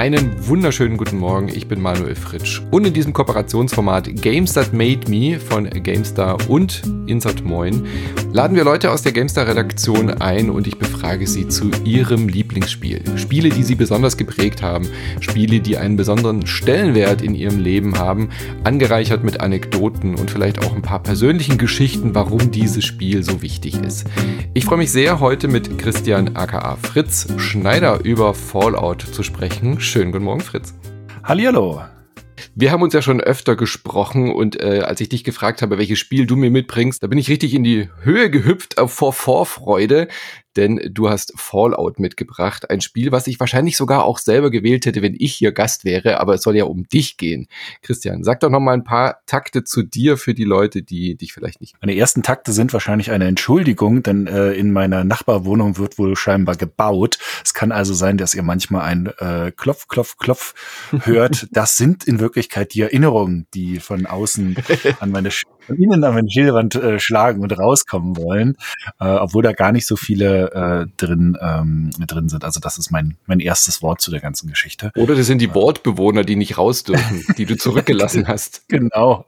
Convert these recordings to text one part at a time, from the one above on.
Einen wunderschönen guten Morgen, ich bin Manuel Fritsch und in diesem Kooperationsformat Games That Made Me von GameStar und Insert Moin laden wir Leute aus der GameStar Redaktion ein und ich befrage sie zu ihrem Lieblingsspiel. Spiele, die sie besonders geprägt haben, Spiele, die einen besonderen Stellenwert in ihrem Leben haben, angereichert mit Anekdoten und vielleicht auch ein paar persönlichen Geschichten, warum dieses Spiel so wichtig ist. Ich freue mich sehr, heute mit Christian aka Fritz Schneider über Fallout zu sprechen. Schönen guten Morgen, Fritz. Hallihallo. Wir haben uns ja schon öfter gesprochen und äh, als ich dich gefragt habe, welches Spiel du mir mitbringst, da bin ich richtig in die Höhe gehüpft vor Vorfreude, denn du hast Fallout mitgebracht, ein Spiel, was ich wahrscheinlich sogar auch selber gewählt hätte, wenn ich hier Gast wäre, aber es soll ja um dich gehen. Christian, sag doch noch mal ein paar Takte zu dir für die Leute, die dich vielleicht nicht. Meine ersten Takte sind wahrscheinlich eine Entschuldigung, denn äh, in meiner Nachbarwohnung wird wohl scheinbar gebaut. Es kann also sein, dass ihr manchmal ein äh, Klopf, Klopf, Klopf hört. Das sind in Wirklichkeit die Erinnerungen, die von außen an meine von innen an meine Schilderwand äh, schlagen und rauskommen wollen, äh, obwohl da gar nicht so viele äh, drin ähm, drin sind. Also das ist mein mein erstes Wort zu der ganzen Geschichte. Oder das sind die Wortbewohner, die nicht raus dürfen, die du zurückgelassen hast. Genau.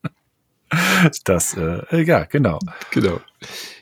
das äh, ja genau. Genau.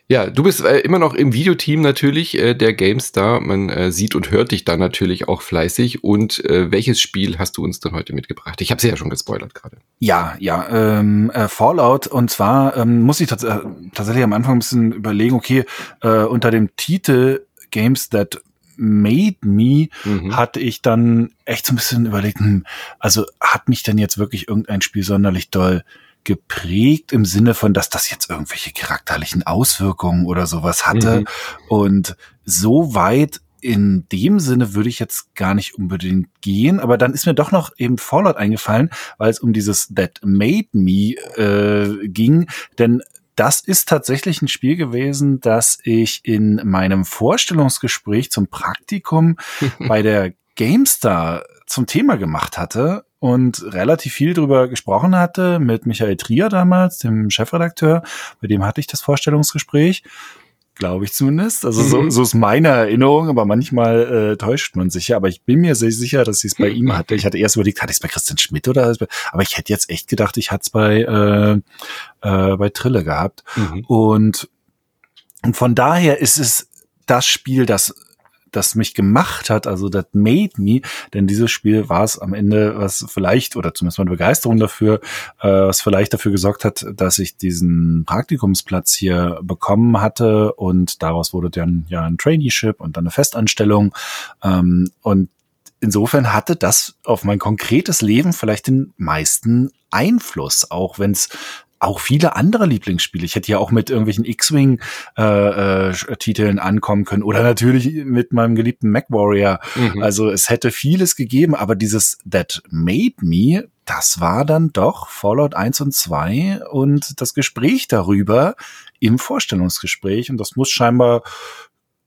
Ja, du bist äh, immer noch im Videoteam natürlich äh, der GameStar. Man äh, sieht und hört dich da natürlich auch fleißig. Und äh, welches Spiel hast du uns denn heute mitgebracht? Ich habe sie ja schon gespoilert gerade. Ja, ja, ähm, äh, Fallout. Und zwar ähm, muss ich tats äh, tatsächlich am Anfang ein bisschen überlegen, okay, äh, unter dem Titel Games That Made Me mhm. hatte ich dann echt so ein bisschen überlegt, hm, also hat mich denn jetzt wirklich irgendein Spiel sonderlich doll geprägt im Sinne von, dass das jetzt irgendwelche charakterlichen Auswirkungen oder sowas hatte. Mhm. Und so weit in dem Sinne würde ich jetzt gar nicht unbedingt gehen, aber dann ist mir doch noch eben Fallout eingefallen, weil es um dieses That Made Me äh, ging, denn das ist tatsächlich ein Spiel gewesen, das ich in meinem Vorstellungsgespräch zum Praktikum bei der GameStar zum Thema gemacht hatte und relativ viel drüber gesprochen hatte mit Michael Trier damals, dem Chefredakteur, bei dem hatte ich das Vorstellungsgespräch. Glaube ich zumindest. Also so, mhm. so ist meine Erinnerung, aber manchmal äh, täuscht man sich ja. Aber ich bin mir sehr sicher, dass ich es bei ihm hatte. Ich hatte erst überlegt, hatte ich es bei Christian Schmidt oder aber ich hätte jetzt echt gedacht, ich hatte es bei, äh, äh, bei Trille gehabt. Mhm. Und, und von daher ist es das Spiel, das das mich gemacht hat, also das made me, denn dieses Spiel war es am Ende, was vielleicht, oder zumindest meine Begeisterung dafür, äh, was vielleicht dafür gesorgt hat, dass ich diesen Praktikumsplatz hier bekommen hatte und daraus wurde dann ja ein Traineeship und dann eine Festanstellung. Ähm, und insofern hatte das auf mein konkretes Leben vielleicht den meisten Einfluss, auch wenn es auch viele andere Lieblingsspiele. Ich hätte ja auch mit irgendwelchen X-Wing-Titeln äh, äh, ankommen können oder natürlich mit meinem geliebten MacWarrior. Mhm. Also es hätte vieles gegeben, aber dieses That Made Me, das war dann doch Fallout 1 und 2 und das Gespräch darüber im Vorstellungsgespräch und das muss scheinbar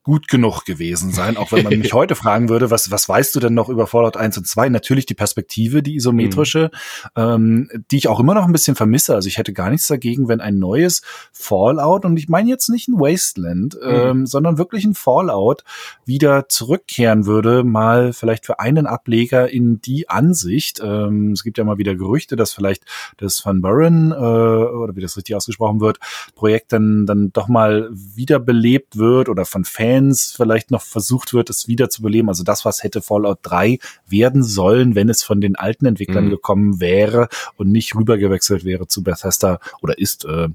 gut genug gewesen sein, auch wenn man mich heute fragen würde, was, was weißt du denn noch über Fallout 1 und 2? Natürlich die Perspektive, die isometrische, mhm. ähm, die ich auch immer noch ein bisschen vermisse. Also ich hätte gar nichts dagegen, wenn ein neues Fallout, und ich meine jetzt nicht ein Wasteland, mhm. ähm, sondern wirklich ein Fallout wieder zurückkehren würde, mal vielleicht für einen Ableger in die Ansicht. Ähm, es gibt ja mal wieder Gerüchte, dass vielleicht das Van Buren, äh, oder wie das richtig ausgesprochen wird, Projekt dann, dann doch mal wiederbelebt wird oder von Fans Fans vielleicht noch versucht wird, es wieder zu beleben. Also das, was hätte Fallout 3 werden sollen, wenn es von den alten Entwicklern mhm. gekommen wäre und nicht rübergewechselt wäre zu Bethesda oder ist äh,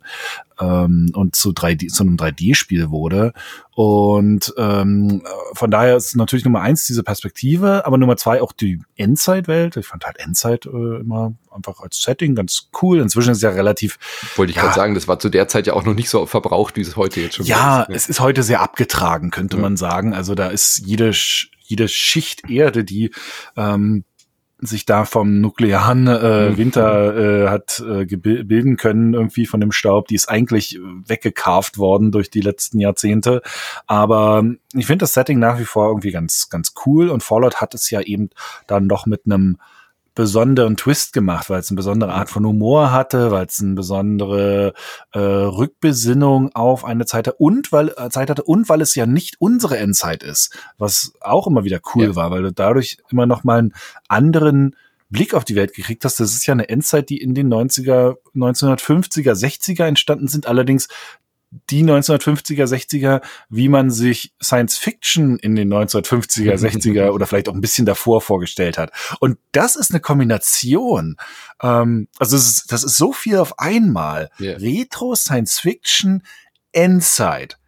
ähm, und zu 3D, zu einem 3D-Spiel wurde. Und ähm, von daher ist natürlich Nummer eins diese Perspektive, aber Nummer zwei auch die Endzeit-Welt. Ich fand halt Endzeit äh, immer einfach als Setting ganz cool. Inzwischen ist es ja relativ. Wollte ich ja, gerade sagen, das war zu der Zeit ja auch noch nicht so verbraucht, wie es heute jetzt schon ja, ist. Ja, es ist heute sehr abgetragen, könnte ja. man sagen. Also da ist jede, jede Schicht Erde, die ähm, sich da vom nuklearen äh, mhm. Winter äh, hat äh, bilden können, irgendwie von dem Staub, die ist eigentlich weggekarft worden durch die letzten Jahrzehnte. Aber ich finde das Setting nach wie vor irgendwie ganz, ganz cool und Fallout hat es ja eben dann doch mit einem besonderen Twist gemacht, weil es eine besondere Art von Humor hatte, weil es eine besondere äh, Rückbesinnung auf eine Zeit hatte und weil äh, Zeit hatte und weil es ja nicht unsere Endzeit ist, was auch immer wieder cool ja. war, weil du dadurch immer noch mal einen anderen Blick auf die Welt gekriegt hast. Das ist ja eine Endzeit, die in den 90er, 1950er, 60er entstanden sind, allerdings die 1950er, 60er, wie man sich Science Fiction in den 1950er, 60er oder vielleicht auch ein bisschen davor vorgestellt hat. Und das ist eine Kombination. Ähm, also das ist, das ist so viel auf einmal. Yeah. Retro, Science Fiction, Endzeit.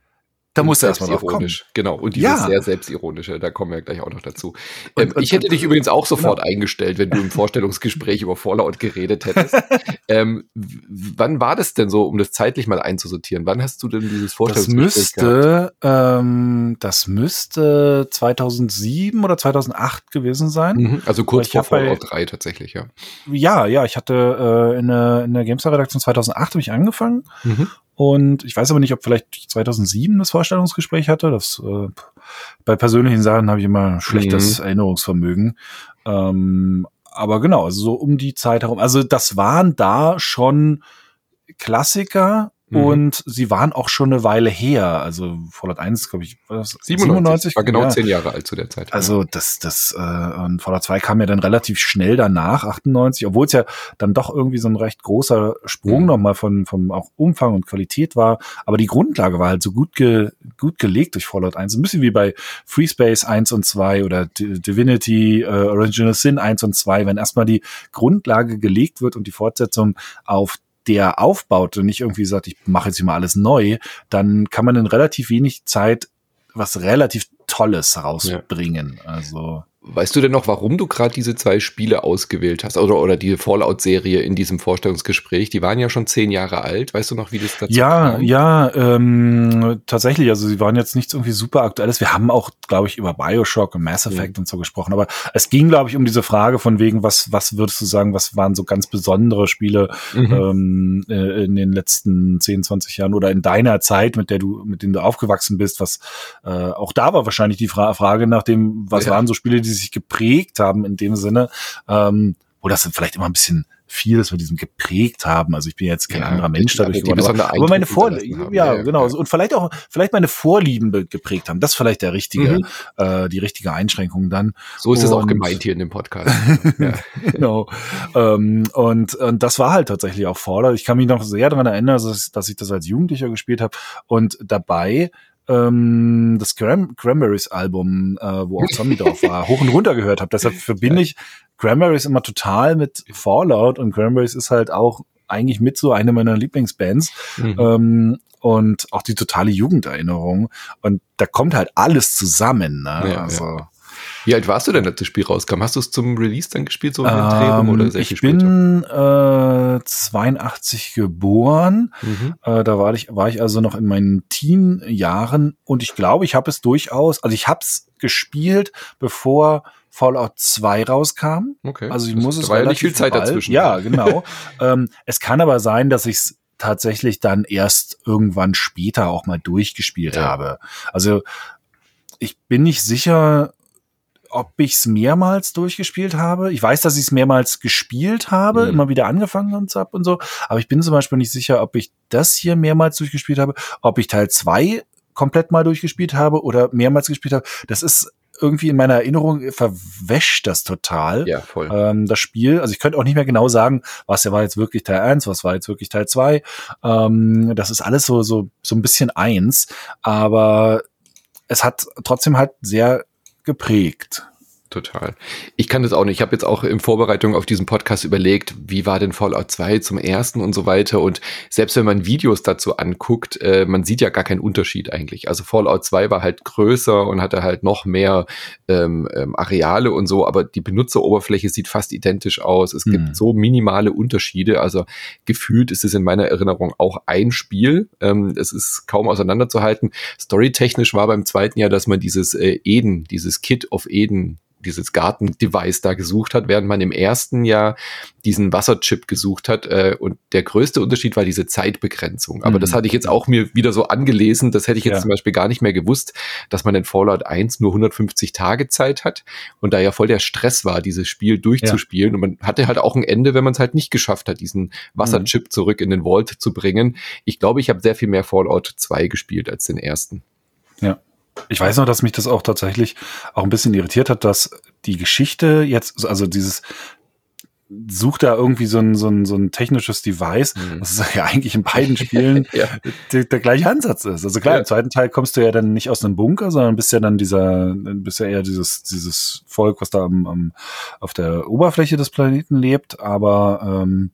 Da muss er erstmal drauf kommen. Genau, und dieses ja. sehr selbstironische, da kommen wir gleich auch noch dazu. Ähm, und, und, ich hätte dich übrigens auch sofort genau. eingestellt, wenn du im Vorstellungsgespräch über Fallout geredet hättest. ähm, wann war das denn so, um das zeitlich mal einzusortieren? Wann hast du denn dieses Vorstellungsgespräch das müsste, ähm, das müsste 2007 oder 2008 gewesen sein. Mhm, also kurz vor Fallout bei, 3 tatsächlich, ja. Ja, ja, ich hatte äh, in der, in der GameStar-Redaktion 2008 habe ich angefangen mhm. Und ich weiß aber nicht, ob vielleicht 2007 das Vorstellungsgespräch hatte. Das äh, bei persönlichen Sachen habe ich immer schlechtes mhm. Erinnerungsvermögen. Ähm, aber genau, also so um die Zeit herum. Also das waren da schon Klassiker, Mhm. Und sie waren auch schon eine Weile her. Also Fallout 1, glaube ich, war das 97, 97? War genau ja. zehn Jahre alt zu der Zeit. Also das, das äh, und Fallout 2 kam ja dann relativ schnell danach, 98, obwohl es ja dann doch irgendwie so ein recht großer Sprung mhm. nochmal von vom auch Umfang und Qualität war. Aber die Grundlage war halt so gut ge, gut gelegt durch Fallout 1. Ein bisschen wie bei Free Space 1 und 2 oder D Divinity, äh, Original Sin 1 und 2, wenn erstmal die Grundlage gelegt wird und die Fortsetzung auf der aufbaut und nicht irgendwie sagt, ich mache jetzt hier mal alles neu, dann kann man in relativ wenig Zeit was relativ Tolles rausbringen. Ja. Also Weißt du denn noch, warum du gerade diese zwei Spiele ausgewählt hast oder, oder die Fallout-Serie in diesem Vorstellungsgespräch? Die waren ja schon zehn Jahre alt. Weißt du noch, wie das dazu ja, kam? Ja, ähm, tatsächlich. Also sie waren jetzt nichts irgendwie super aktuelles. Wir haben auch, glaube ich, über Bioshock und Mass Effect mhm. und so gesprochen. Aber es ging, glaube ich, um diese Frage von wegen, was, was würdest du sagen, was waren so ganz besondere Spiele mhm. ähm, äh, in den letzten 10, 20 Jahren oder in deiner Zeit, mit der du, mit denen du aufgewachsen bist? Was äh, auch da war wahrscheinlich die Fra Frage nach dem, was ja. waren so Spiele, die sich geprägt haben in dem Sinne, ähm, wo das vielleicht immer ein bisschen viel, dass wir diesen geprägt haben. Also ich bin jetzt kein ja, anderer Mensch dadurch geworden. Aber, aber meine Vorlieben, ja, ja, genau. Ja. Und vielleicht auch, vielleicht meine Vorlieben geprägt haben. Das ist vielleicht der richtige, mhm. äh, die richtige Einschränkung dann. So ist es auch gemeint hier in dem Podcast. genau. Ähm, und, und das war halt tatsächlich auch Fallout. Ich kann mich noch sehr daran erinnern, dass, dass ich das als Jugendlicher gespielt habe und dabei ähm, das Cran Cranberries Album, äh, wo auch Zombie drauf war, hoch und runter gehört habe. Deshalb verbinde ich Cranberries immer total mit Fallout und Cranberries ist halt auch eigentlich mit so eine meiner Lieblingsbands. Mhm. Ähm, und auch die totale Jugenderinnerung. Und da kommt halt alles zusammen. Ne? Ja, also, ja. Wie alt warst du denn, als das Spiel rauskam? Hast du es zum Release dann gespielt, so in den Drehung oder sehr Ich bin äh, 82 geboren. Mhm. Äh, da war ich, war ich also noch in meinen Teen-Jahren und ich glaube, ich habe es durchaus, also ich habe es gespielt, bevor Fallout 2 rauskam. Okay. Also ich das muss es war ja nicht viel Zeit bald, dazwischen. Ja, genau. ähm, es kann aber sein, dass ich es tatsächlich dann erst irgendwann später auch mal durchgespielt ja. habe. Also ich bin nicht sicher, ob ich es mehrmals durchgespielt habe. Ich weiß, dass ich es mehrmals gespielt habe, mhm. immer wieder angefangen und so und so. Aber ich bin zum Beispiel nicht sicher, ob ich das hier mehrmals durchgespielt habe, ob ich Teil zwei komplett mal durchgespielt habe oder mehrmals gespielt habe. Das ist irgendwie in meiner Erinnerung verwäscht das total. Ja, voll. Ähm, das Spiel. Also ich könnte auch nicht mehr genau sagen, was war jetzt wirklich Teil 1, was war jetzt wirklich Teil 2. Ähm, das ist alles so, so, so ein bisschen eins. Aber es hat trotzdem halt sehr geprägt total. Ich kann das auch nicht. Ich habe jetzt auch in Vorbereitung auf diesen Podcast überlegt, wie war denn Fallout 2 zum ersten und so weiter. Und selbst wenn man Videos dazu anguckt, äh, man sieht ja gar keinen Unterschied eigentlich. Also Fallout 2 war halt größer und hatte halt noch mehr ähm, ähm, Areale und so, aber die Benutzeroberfläche sieht fast identisch aus. Es gibt hm. so minimale Unterschiede. Also gefühlt ist es in meiner Erinnerung auch ein Spiel. Ähm, es ist kaum auseinanderzuhalten. Storytechnisch war beim zweiten Jahr, dass man dieses äh, Eden, dieses Kit of Eden dieses Garten-Device da gesucht hat, während man im ersten Jahr diesen Wasserchip gesucht hat. Äh, und der größte Unterschied war diese Zeitbegrenzung. Aber mhm. das hatte ich jetzt auch mir wieder so angelesen. Das hätte ich jetzt ja. zum Beispiel gar nicht mehr gewusst, dass man in Fallout 1 nur 150 Tage Zeit hat und da ja voll der Stress war, dieses Spiel durchzuspielen. Ja. Und man hatte halt auch ein Ende, wenn man es halt nicht geschafft hat, diesen Wasserchip mhm. zurück in den Vault zu bringen. Ich glaube, ich habe sehr viel mehr Fallout 2 gespielt als den ersten. Ja. Ich weiß noch, dass mich das auch tatsächlich auch ein bisschen irritiert hat, dass die Geschichte jetzt, also dieses sucht da irgendwie so ein, so ein, so ein technisches Device, mhm. das ist ja eigentlich in beiden Spielen ja. der, der, gleiche Ansatz ist. Also klar, ja. im zweiten Teil kommst du ja dann nicht aus einem Bunker, sondern bist ja dann dieser, bist ja eher dieses, dieses Volk, was da am, am, auf der Oberfläche des Planeten lebt, aber ähm,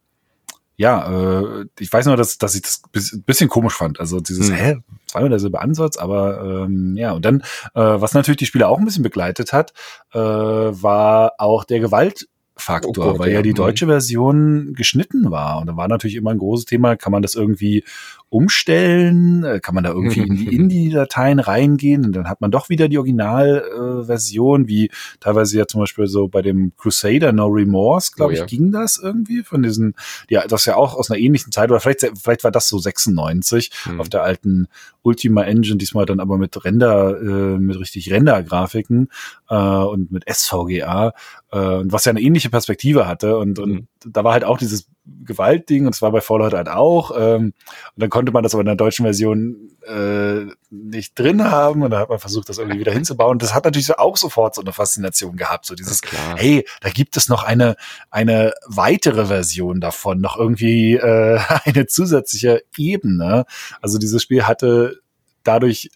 ja, äh, ich weiß nur, dass, dass ich das ein bisschen komisch fand. Also dieses, hm. hä, zweimal derselbe Ansatz, aber ähm, ja, und dann, äh, was natürlich die Spieler auch ein bisschen begleitet hat, äh, war auch der Gewalt, Faktor, oh Gott, weil ja die deutsche Version geschnitten war. Und da war natürlich immer ein großes Thema, kann man das irgendwie umstellen? Äh, kann man da irgendwie in die Indie-Dateien reingehen? Und dann hat man doch wieder die Originalversion, äh, wie teilweise ja zum Beispiel so bei dem Crusader No Remorse, glaube oh, ja. ich, ging das irgendwie von diesen, ja, das ja auch aus einer ähnlichen Zeit, oder vielleicht, vielleicht war das so 96 hm. auf der alten Ultima Engine, diesmal dann aber mit Render, äh, mit richtig Render-Grafiken äh, und mit SVGA, äh, und was ja eine ähnliche Perspektive hatte. Und, und mhm. Da war halt auch dieses Gewaltding und es war bei Fallout halt auch. Ähm, und dann konnte man das aber in der deutschen Version äh, nicht drin haben und da hat man versucht, das irgendwie wieder hinzubauen. Das hat natürlich auch sofort so eine Faszination gehabt, so dieses, hey, da gibt es noch eine eine weitere Version davon, noch irgendwie äh, eine zusätzliche Ebene. Also dieses Spiel hatte dadurch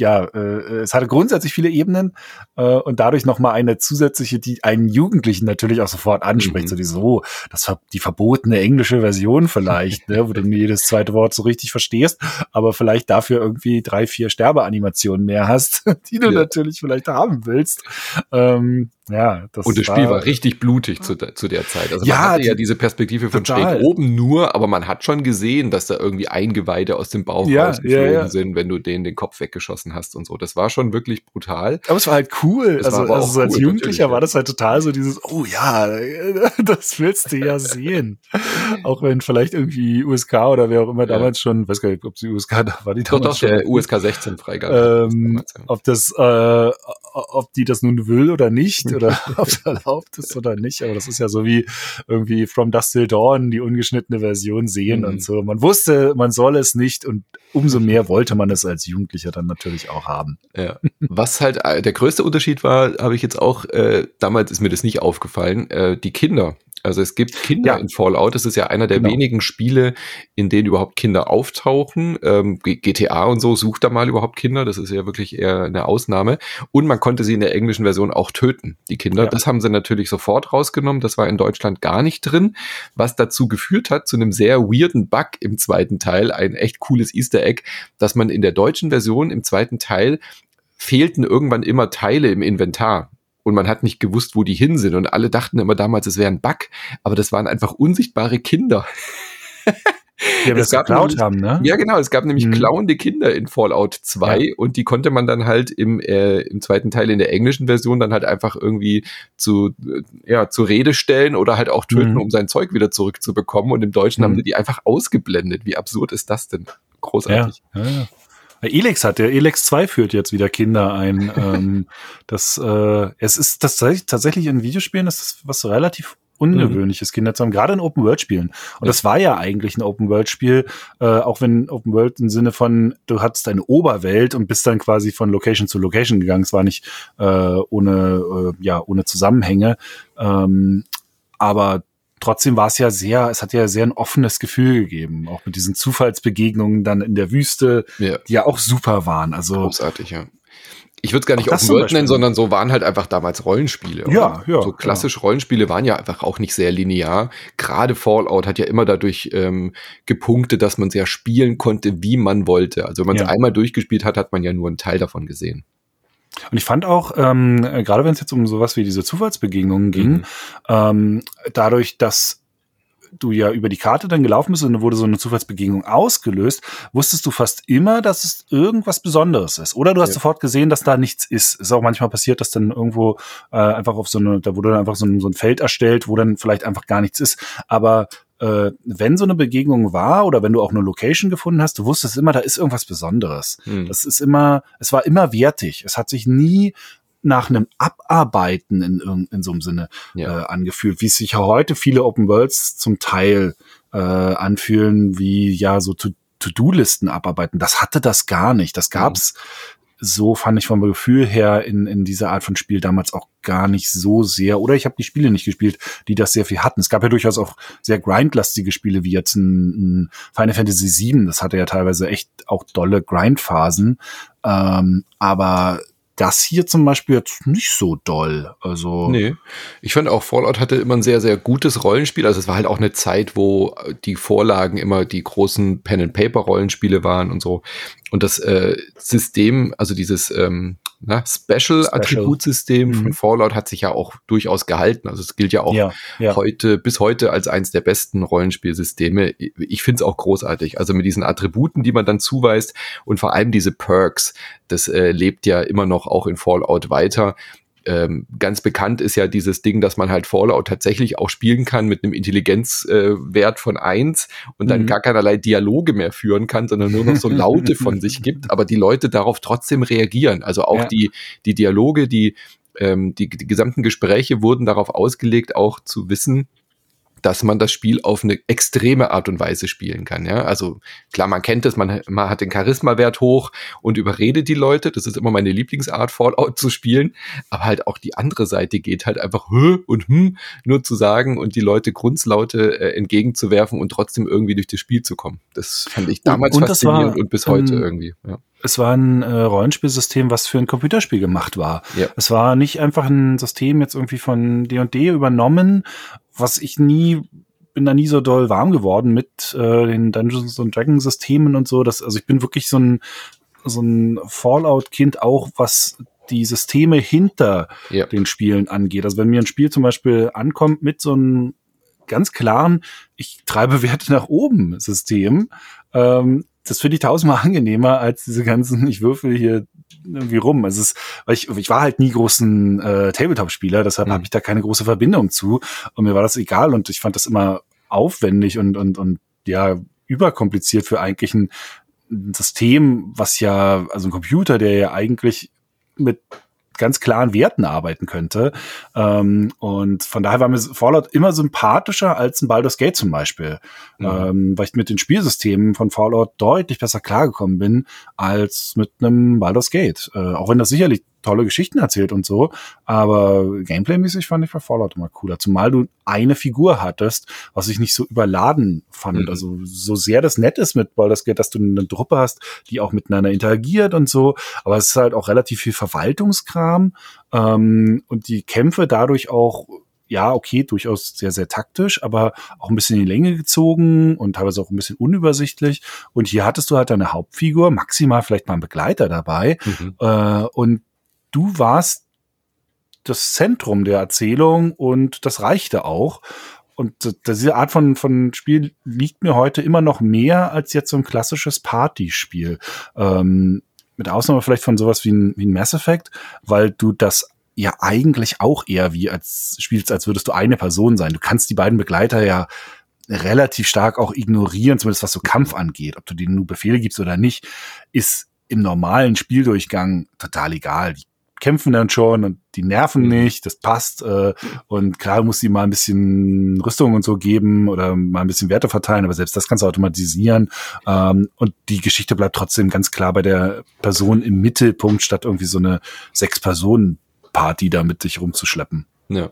ja, äh, es hatte grundsätzlich viele Ebenen äh, und dadurch nochmal eine zusätzliche, die einen Jugendlichen natürlich auch sofort anspricht. Mhm. So die so, das die verbotene englische Version vielleicht, ne, wo du jedes zweite Wort so richtig verstehst, aber vielleicht dafür irgendwie drei, vier Sterbeanimationen mehr hast, die du ja. natürlich vielleicht haben willst. Ähm, ja, das Und das Spiel war richtig blutig zu, zu der Zeit. Also ja, man hatte ja diese Perspektive von total. schräg oben nur, aber man hat schon gesehen, dass da irgendwie Eingeweide aus dem Bauch ja, rausgeflogen ja, ja. sind, wenn du denen den Kopf weggeschossen hast und so. Das war schon wirklich brutal. Aber es war halt cool. Es also, also so als cool, Jugendlicher war das halt total so dieses, oh ja, das willst du ja sehen. auch wenn vielleicht irgendwie USK oder wer auch immer damals schon, weiß gar nicht, ob sie USK da war, die doch, damals doch, schon. der USK 16 Freigabe. Ähm, ob das, äh, ob die das nun will oder nicht oder ob es erlaubt ist oder nicht. Aber das ist ja so wie irgendwie From Dust Till Dawn die ungeschnittene Version sehen mhm. und so. Man wusste, man soll es nicht und umso mehr wollte man es als Jugendlicher dann natürlich auch haben. Ja. Was halt äh, der größte Unterschied war, habe ich jetzt auch, äh, damals ist mir das nicht aufgefallen, äh, die Kinder also es gibt Kinder ja. in Fallout. Das ist ja einer der genau. wenigen Spiele, in denen überhaupt Kinder auftauchen. Ähm, GTA und so sucht da mal überhaupt Kinder. Das ist ja wirklich eher eine Ausnahme. Und man konnte sie in der englischen Version auch töten, die Kinder. Ja. Das haben sie natürlich sofort rausgenommen. Das war in Deutschland gar nicht drin, was dazu geführt hat zu einem sehr weirden Bug im zweiten Teil. Ein echt cooles Easter Egg, dass man in der deutschen Version im zweiten Teil fehlten irgendwann immer Teile im Inventar und man hat nicht gewusst, wo die hin sind. Und alle dachten immer damals, es wäre ein Bug, aber das waren einfach unsichtbare Kinder. Die das geklaut haben, ne? Ja, genau. Es gab nämlich mhm. klauende Kinder in Fallout 2 ja. und die konnte man dann halt im, äh, im zweiten Teil in der englischen Version dann halt einfach irgendwie zu, äh, ja, zur Rede stellen oder halt auch töten, mhm. um sein Zeug wieder zurückzubekommen. Und im Deutschen mhm. haben sie die einfach ausgeblendet. Wie absurd ist das denn? Großartig. Ja, ja, ja. Elex hat der Elex 2 führt jetzt wieder Kinder ein. ähm, das, äh, es ist das tatsächlich in Videospielen ist das was relativ ungewöhnliches, mhm. Kinder zu haben, gerade in Open-World-Spielen. Und ja. das war ja eigentlich ein Open-World-Spiel, äh, auch wenn Open-World im Sinne von, du hattest eine Oberwelt und bist dann quasi von Location zu Location gegangen. Es war nicht äh, ohne, äh, ja, ohne Zusammenhänge. Ähm, aber trotzdem war es ja sehr, es hat ja sehr ein offenes Gefühl gegeben, auch mit diesen Zufallsbegegnungen dann in der Wüste, ja. die ja auch super waren. Also großartig, ja. Ich würde es gar nicht Open World nennen, sondern so waren halt einfach damals Rollenspiele. Oder? Ja, ja. So klassische ja. Rollenspiele waren ja einfach auch nicht sehr linear. Gerade Fallout hat ja immer dadurch ähm, gepunktet, dass man sehr spielen konnte, wie man wollte. Also wenn man es ja. einmal durchgespielt hat, hat man ja nur einen Teil davon gesehen. Und ich fand auch, ähm, gerade wenn es jetzt um sowas wie diese Zufallsbegegnungen ging, mhm. ähm, dadurch, dass du ja über die Karte dann gelaufen bist und dann wurde so eine Zufallsbegegnung ausgelöst, wusstest du fast immer, dass es irgendwas Besonderes ist. Oder du hast ja. sofort gesehen, dass da nichts ist. Ist auch manchmal passiert, dass dann irgendwo äh, einfach auf so eine, da wurde dann einfach so ein, so ein Feld erstellt, wo dann vielleicht einfach gar nichts ist. Aber äh, wenn so eine Begegnung war oder wenn du auch eine Location gefunden hast, du wusstest immer, da ist irgendwas Besonderes. Hm. Das ist immer, es war immer wertig. Es hat sich nie nach einem Abarbeiten in, in so einem Sinne ja. äh, angefühlt, wie es sich ja heute viele Open Worlds zum Teil äh, anfühlen, wie ja so To-Do-Listen abarbeiten. Das hatte das gar nicht. Das gab's so fand ich vom Gefühl her in, in dieser Art von Spiel damals auch gar nicht so sehr. Oder ich habe die Spiele nicht gespielt, die das sehr viel hatten. Es gab ja durchaus auch sehr grindlastige Spiele, wie jetzt ein, ein Final Fantasy VII. Das hatte ja teilweise echt auch dolle Grindphasen. Ähm, aber das hier zum Beispiel jetzt nicht so doll. Also nee, ich fand auch Fallout hatte immer ein sehr sehr gutes Rollenspiel. Also es war halt auch eine Zeit, wo die Vorlagen immer die großen Pen and Paper Rollenspiele waren und so. Und das äh, System, also dieses ähm, na, Special-Attributsystem Special. von mhm. Fallout hat sich ja auch durchaus gehalten. Also es gilt ja auch ja, ja. heute, bis heute als eins der besten Rollenspielsysteme. Ich finde es auch großartig. Also mit diesen Attributen, die man dann zuweist und vor allem diese Perks, das äh, lebt ja immer noch auch in Fallout weiter ähm, ganz bekannt ist ja dieses Ding, dass man halt Fallout tatsächlich auch spielen kann mit einem Intelligenzwert äh, von eins und dann mhm. gar keinerlei Dialoge mehr führen kann, sondern nur noch so Laute von sich gibt, aber die Leute darauf trotzdem reagieren. Also auch ja. die, die Dialoge, die, ähm, die, die gesamten Gespräche wurden darauf ausgelegt, auch zu wissen, dass man das Spiel auf eine extreme Art und Weise spielen kann. Ja? Also klar, man kennt es, man, man hat den Charisma-Wert hoch und überredet die Leute. Das ist immer meine Lieblingsart, Fallout zu spielen. Aber halt auch die andere Seite geht halt einfach Hö und hm nur zu sagen und die Leute Grunzlaute äh, entgegenzuwerfen und trotzdem irgendwie durch das Spiel zu kommen. Das fand ich damals und, und faszinierend war, und bis heute ähm, irgendwie. Ja es war ein äh, Rollenspielsystem, was für ein Computerspiel gemacht war. Ja. Es war nicht einfach ein System jetzt irgendwie von D&D übernommen, was ich nie bin da nie so doll warm geworden mit äh, den Dungeons und Dragons Systemen und so. Das, also ich bin wirklich so ein so ein Fallout-Kind auch, was die Systeme hinter ja. den Spielen angeht. Also wenn mir ein Spiel zum Beispiel ankommt mit so einem ganz klaren, ich treibe Werte nach oben System, ähm, das finde ich tausendmal angenehmer als diese ganzen, ich würfel hier irgendwie rum. Also es, weil ich, ich war halt nie großen äh, Tabletop-Spieler, deshalb mhm. habe ich da keine große Verbindung zu. Und mir war das egal und ich fand das immer aufwendig und, und, und ja, überkompliziert für eigentlich ein System, was ja, also ein Computer, der ja eigentlich mit ganz klaren Werten arbeiten könnte. Ähm, und von daher war mir Fallout immer sympathischer als ein Baldur's Gate zum Beispiel, mhm. ähm, weil ich mit den Spielsystemen von Fallout deutlich besser klargekommen bin als mit einem Baldur's Gate. Äh, auch wenn das sicherlich tolle Geschichten erzählt und so, aber Gameplay-mäßig fand ich bei Fallout immer cooler. Zumal du eine Figur hattest, was ich nicht so überladen fand. Mhm. Also so sehr das nett ist mit Baldur's Gate, dass du eine Truppe hast, die auch miteinander interagiert und so, aber es ist halt auch relativ viel Verwaltungskram ähm, und die Kämpfe dadurch auch ja, okay, durchaus sehr, sehr taktisch, aber auch ein bisschen in die Länge gezogen und teilweise auch ein bisschen unübersichtlich. Und hier hattest du halt deine Hauptfigur, maximal vielleicht mal einen Begleiter dabei. Mhm. Äh, und du warst das Zentrum der Erzählung und das reichte auch. Und diese Art von, von Spiel liegt mir heute immer noch mehr als jetzt so ein klassisches Partyspiel. Ähm, mit Ausnahme vielleicht von sowas wie ein, wie ein Mass Effect, weil du das ja eigentlich auch eher wie als spielst, als würdest du eine Person sein. Du kannst die beiden Begleiter ja relativ stark auch ignorieren, zumindest was so Kampf angeht. Ob du denen nur Befehle gibst oder nicht, ist im normalen Spieldurchgang total egal. Die kämpfen dann schon und die nerven mhm. nicht, das passt. Äh, und klar muss sie mal ein bisschen Rüstung und so geben oder mal ein bisschen Werte verteilen, aber selbst das kannst du automatisieren. Ähm, und die Geschichte bleibt trotzdem ganz klar bei der Person im Mittelpunkt, statt irgendwie so eine Sechs-Personen-Party da mit sich rumzuschleppen. Ja.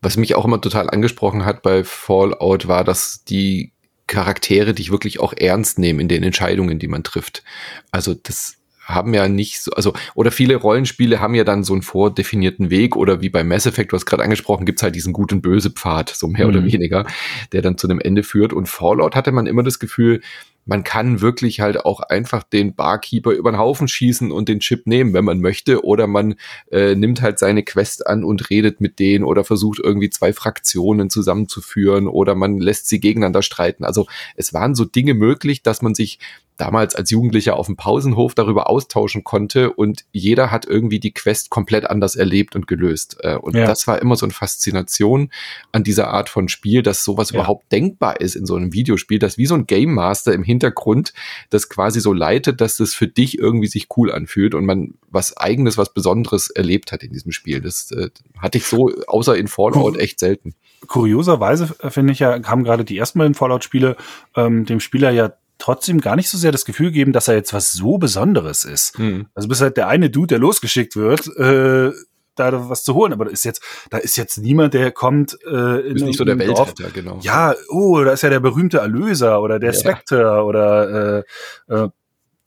Was mich auch immer total angesprochen hat bei Fallout war, dass die Charaktere dich wirklich auch ernst nehmen in den Entscheidungen, die man trifft. Also das haben ja nicht so, also, oder viele Rollenspiele haben ja dann so einen vordefinierten Weg oder wie bei Mass Effect, du hast gerade angesprochen, gibt's halt diesen gut und böse Pfad, so mehr mhm. oder weniger, der dann zu einem Ende führt. Und Fallout hatte man immer das Gefühl, man kann wirklich halt auch einfach den Barkeeper über den Haufen schießen und den Chip nehmen, wenn man möchte, oder man äh, nimmt halt seine Quest an und redet mit denen oder versucht irgendwie zwei Fraktionen zusammenzuführen oder man lässt sie gegeneinander streiten. Also es waren so Dinge möglich, dass man sich damals als Jugendlicher auf dem Pausenhof darüber austauschen konnte und jeder hat irgendwie die Quest komplett anders erlebt und gelöst. Äh, und ja. das war immer so eine Faszination an dieser Art von Spiel, dass sowas ja. überhaupt denkbar ist in so einem Videospiel, dass wie so ein Game Master im Hintergrund das quasi so leitet, dass das für dich irgendwie sich cool anfühlt und man was eigenes, was Besonderes erlebt hat in diesem Spiel. Das äh, hatte ich so außer in Fallout echt selten. Kurioserweise äh, finde ich ja, haben gerade die ersten beiden Fallout-Spiele ähm, dem Spieler ja trotzdem gar nicht so sehr das Gefühl geben, dass er jetzt was so Besonderes ist. Mhm. Also bist halt der eine Dude, der losgeschickt wird, äh, da was zu holen. Aber da ist jetzt, da ist jetzt niemand, der kommt äh, in ist nicht so der Weltretter, genau. Ja, oh, da ist ja der berühmte Erlöser oder der ja. Spectre oder äh, äh,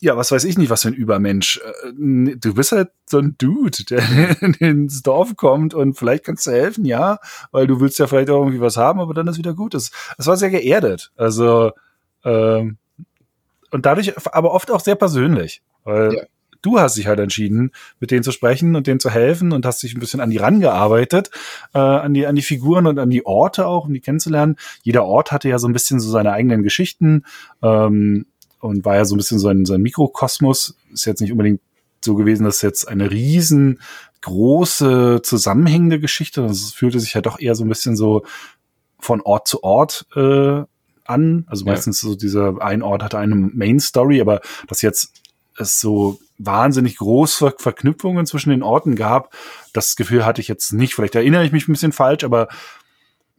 ja, was weiß ich nicht, was für ein Übermensch. Äh, du bist halt so ein Dude, der ins Dorf kommt und vielleicht kannst du helfen, ja, weil du willst ja vielleicht auch irgendwie was haben, aber dann ist wieder gut. Es war sehr geerdet. Also ähm, und dadurch aber oft auch sehr persönlich. Weil ja. du hast dich halt entschieden, mit denen zu sprechen und denen zu helfen und hast dich ein bisschen an die rangearbeitet, äh, an die, an die Figuren und an die Orte auch, um die kennenzulernen. Jeder Ort hatte ja so ein bisschen so seine eigenen Geschichten ähm, und war ja so ein bisschen so ein, so ein Mikrokosmos. Ist jetzt nicht unbedingt so gewesen, dass jetzt eine riesen große zusammenhängende Geschichte, es fühlte sich ja doch eher so ein bisschen so von Ort zu Ort äh, an. Also meistens ja. so dieser ein Ort hatte eine Main Story, aber dass jetzt es so wahnsinnig große Verknüpfungen zwischen den Orten gab, das Gefühl hatte ich jetzt nicht. Vielleicht erinnere ich mich ein bisschen falsch, aber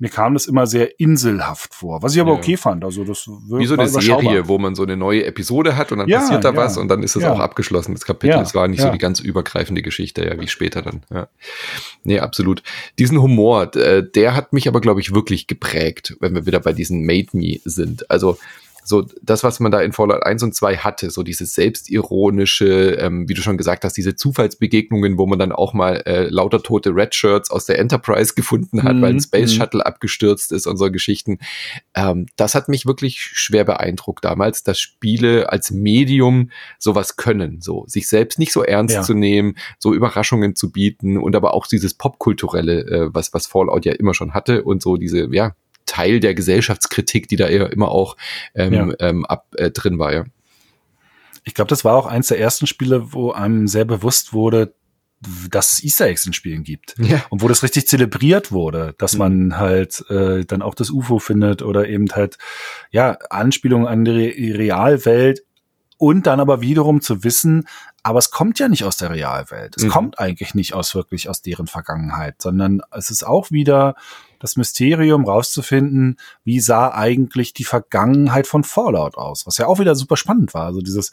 mir kam das immer sehr inselhaft vor, was ich aber ja. okay fand. Also das wie so eine Serie, wo man so eine neue Episode hat und dann ja, passiert da ja. was und dann ist es auch abgeschlossen. Das Kapitel, es war nicht so die ganz übergreifende Geschichte, ja, wie später dann. Ja. Nee, absolut. Diesen Humor, äh, der hat mich aber, glaube ich, wirklich geprägt, wenn wir wieder bei diesen Made Me sind. Also so das, was man da in Fallout 1 und 2 hatte, so dieses selbstironische, ähm, wie du schon gesagt hast, diese Zufallsbegegnungen, wo man dann auch mal äh, lauter tote Red Shirts aus der Enterprise gefunden hat, mhm. weil ein Space mhm. Shuttle abgestürzt ist und so Geschichten. Ähm, das hat mich wirklich schwer beeindruckt damals, dass Spiele als Medium sowas können, so sich selbst nicht so ernst ja. zu nehmen, so Überraschungen zu bieten und aber auch dieses Popkulturelle, äh, was, was Fallout ja immer schon hatte und so diese, ja, Teil der Gesellschaftskritik, die da eher immer auch ähm, ja. ähm, ab, äh, drin war, ja. Ich glaube, das war auch eins der ersten Spiele, wo einem sehr bewusst wurde, dass es Easter Eggs in Spielen gibt. Ja. Und wo das richtig zelebriert wurde, dass mhm. man halt äh, dann auch das UFO findet oder eben halt, ja, Anspielungen an die Realwelt und dann aber wiederum zu wissen, aber es kommt ja nicht aus der Realwelt. Es mhm. kommt eigentlich nicht aus wirklich aus deren Vergangenheit, sondern es ist auch wieder das Mysterium rauszufinden, wie sah eigentlich die Vergangenheit von Fallout aus, was ja auch wieder super spannend war. Also dieses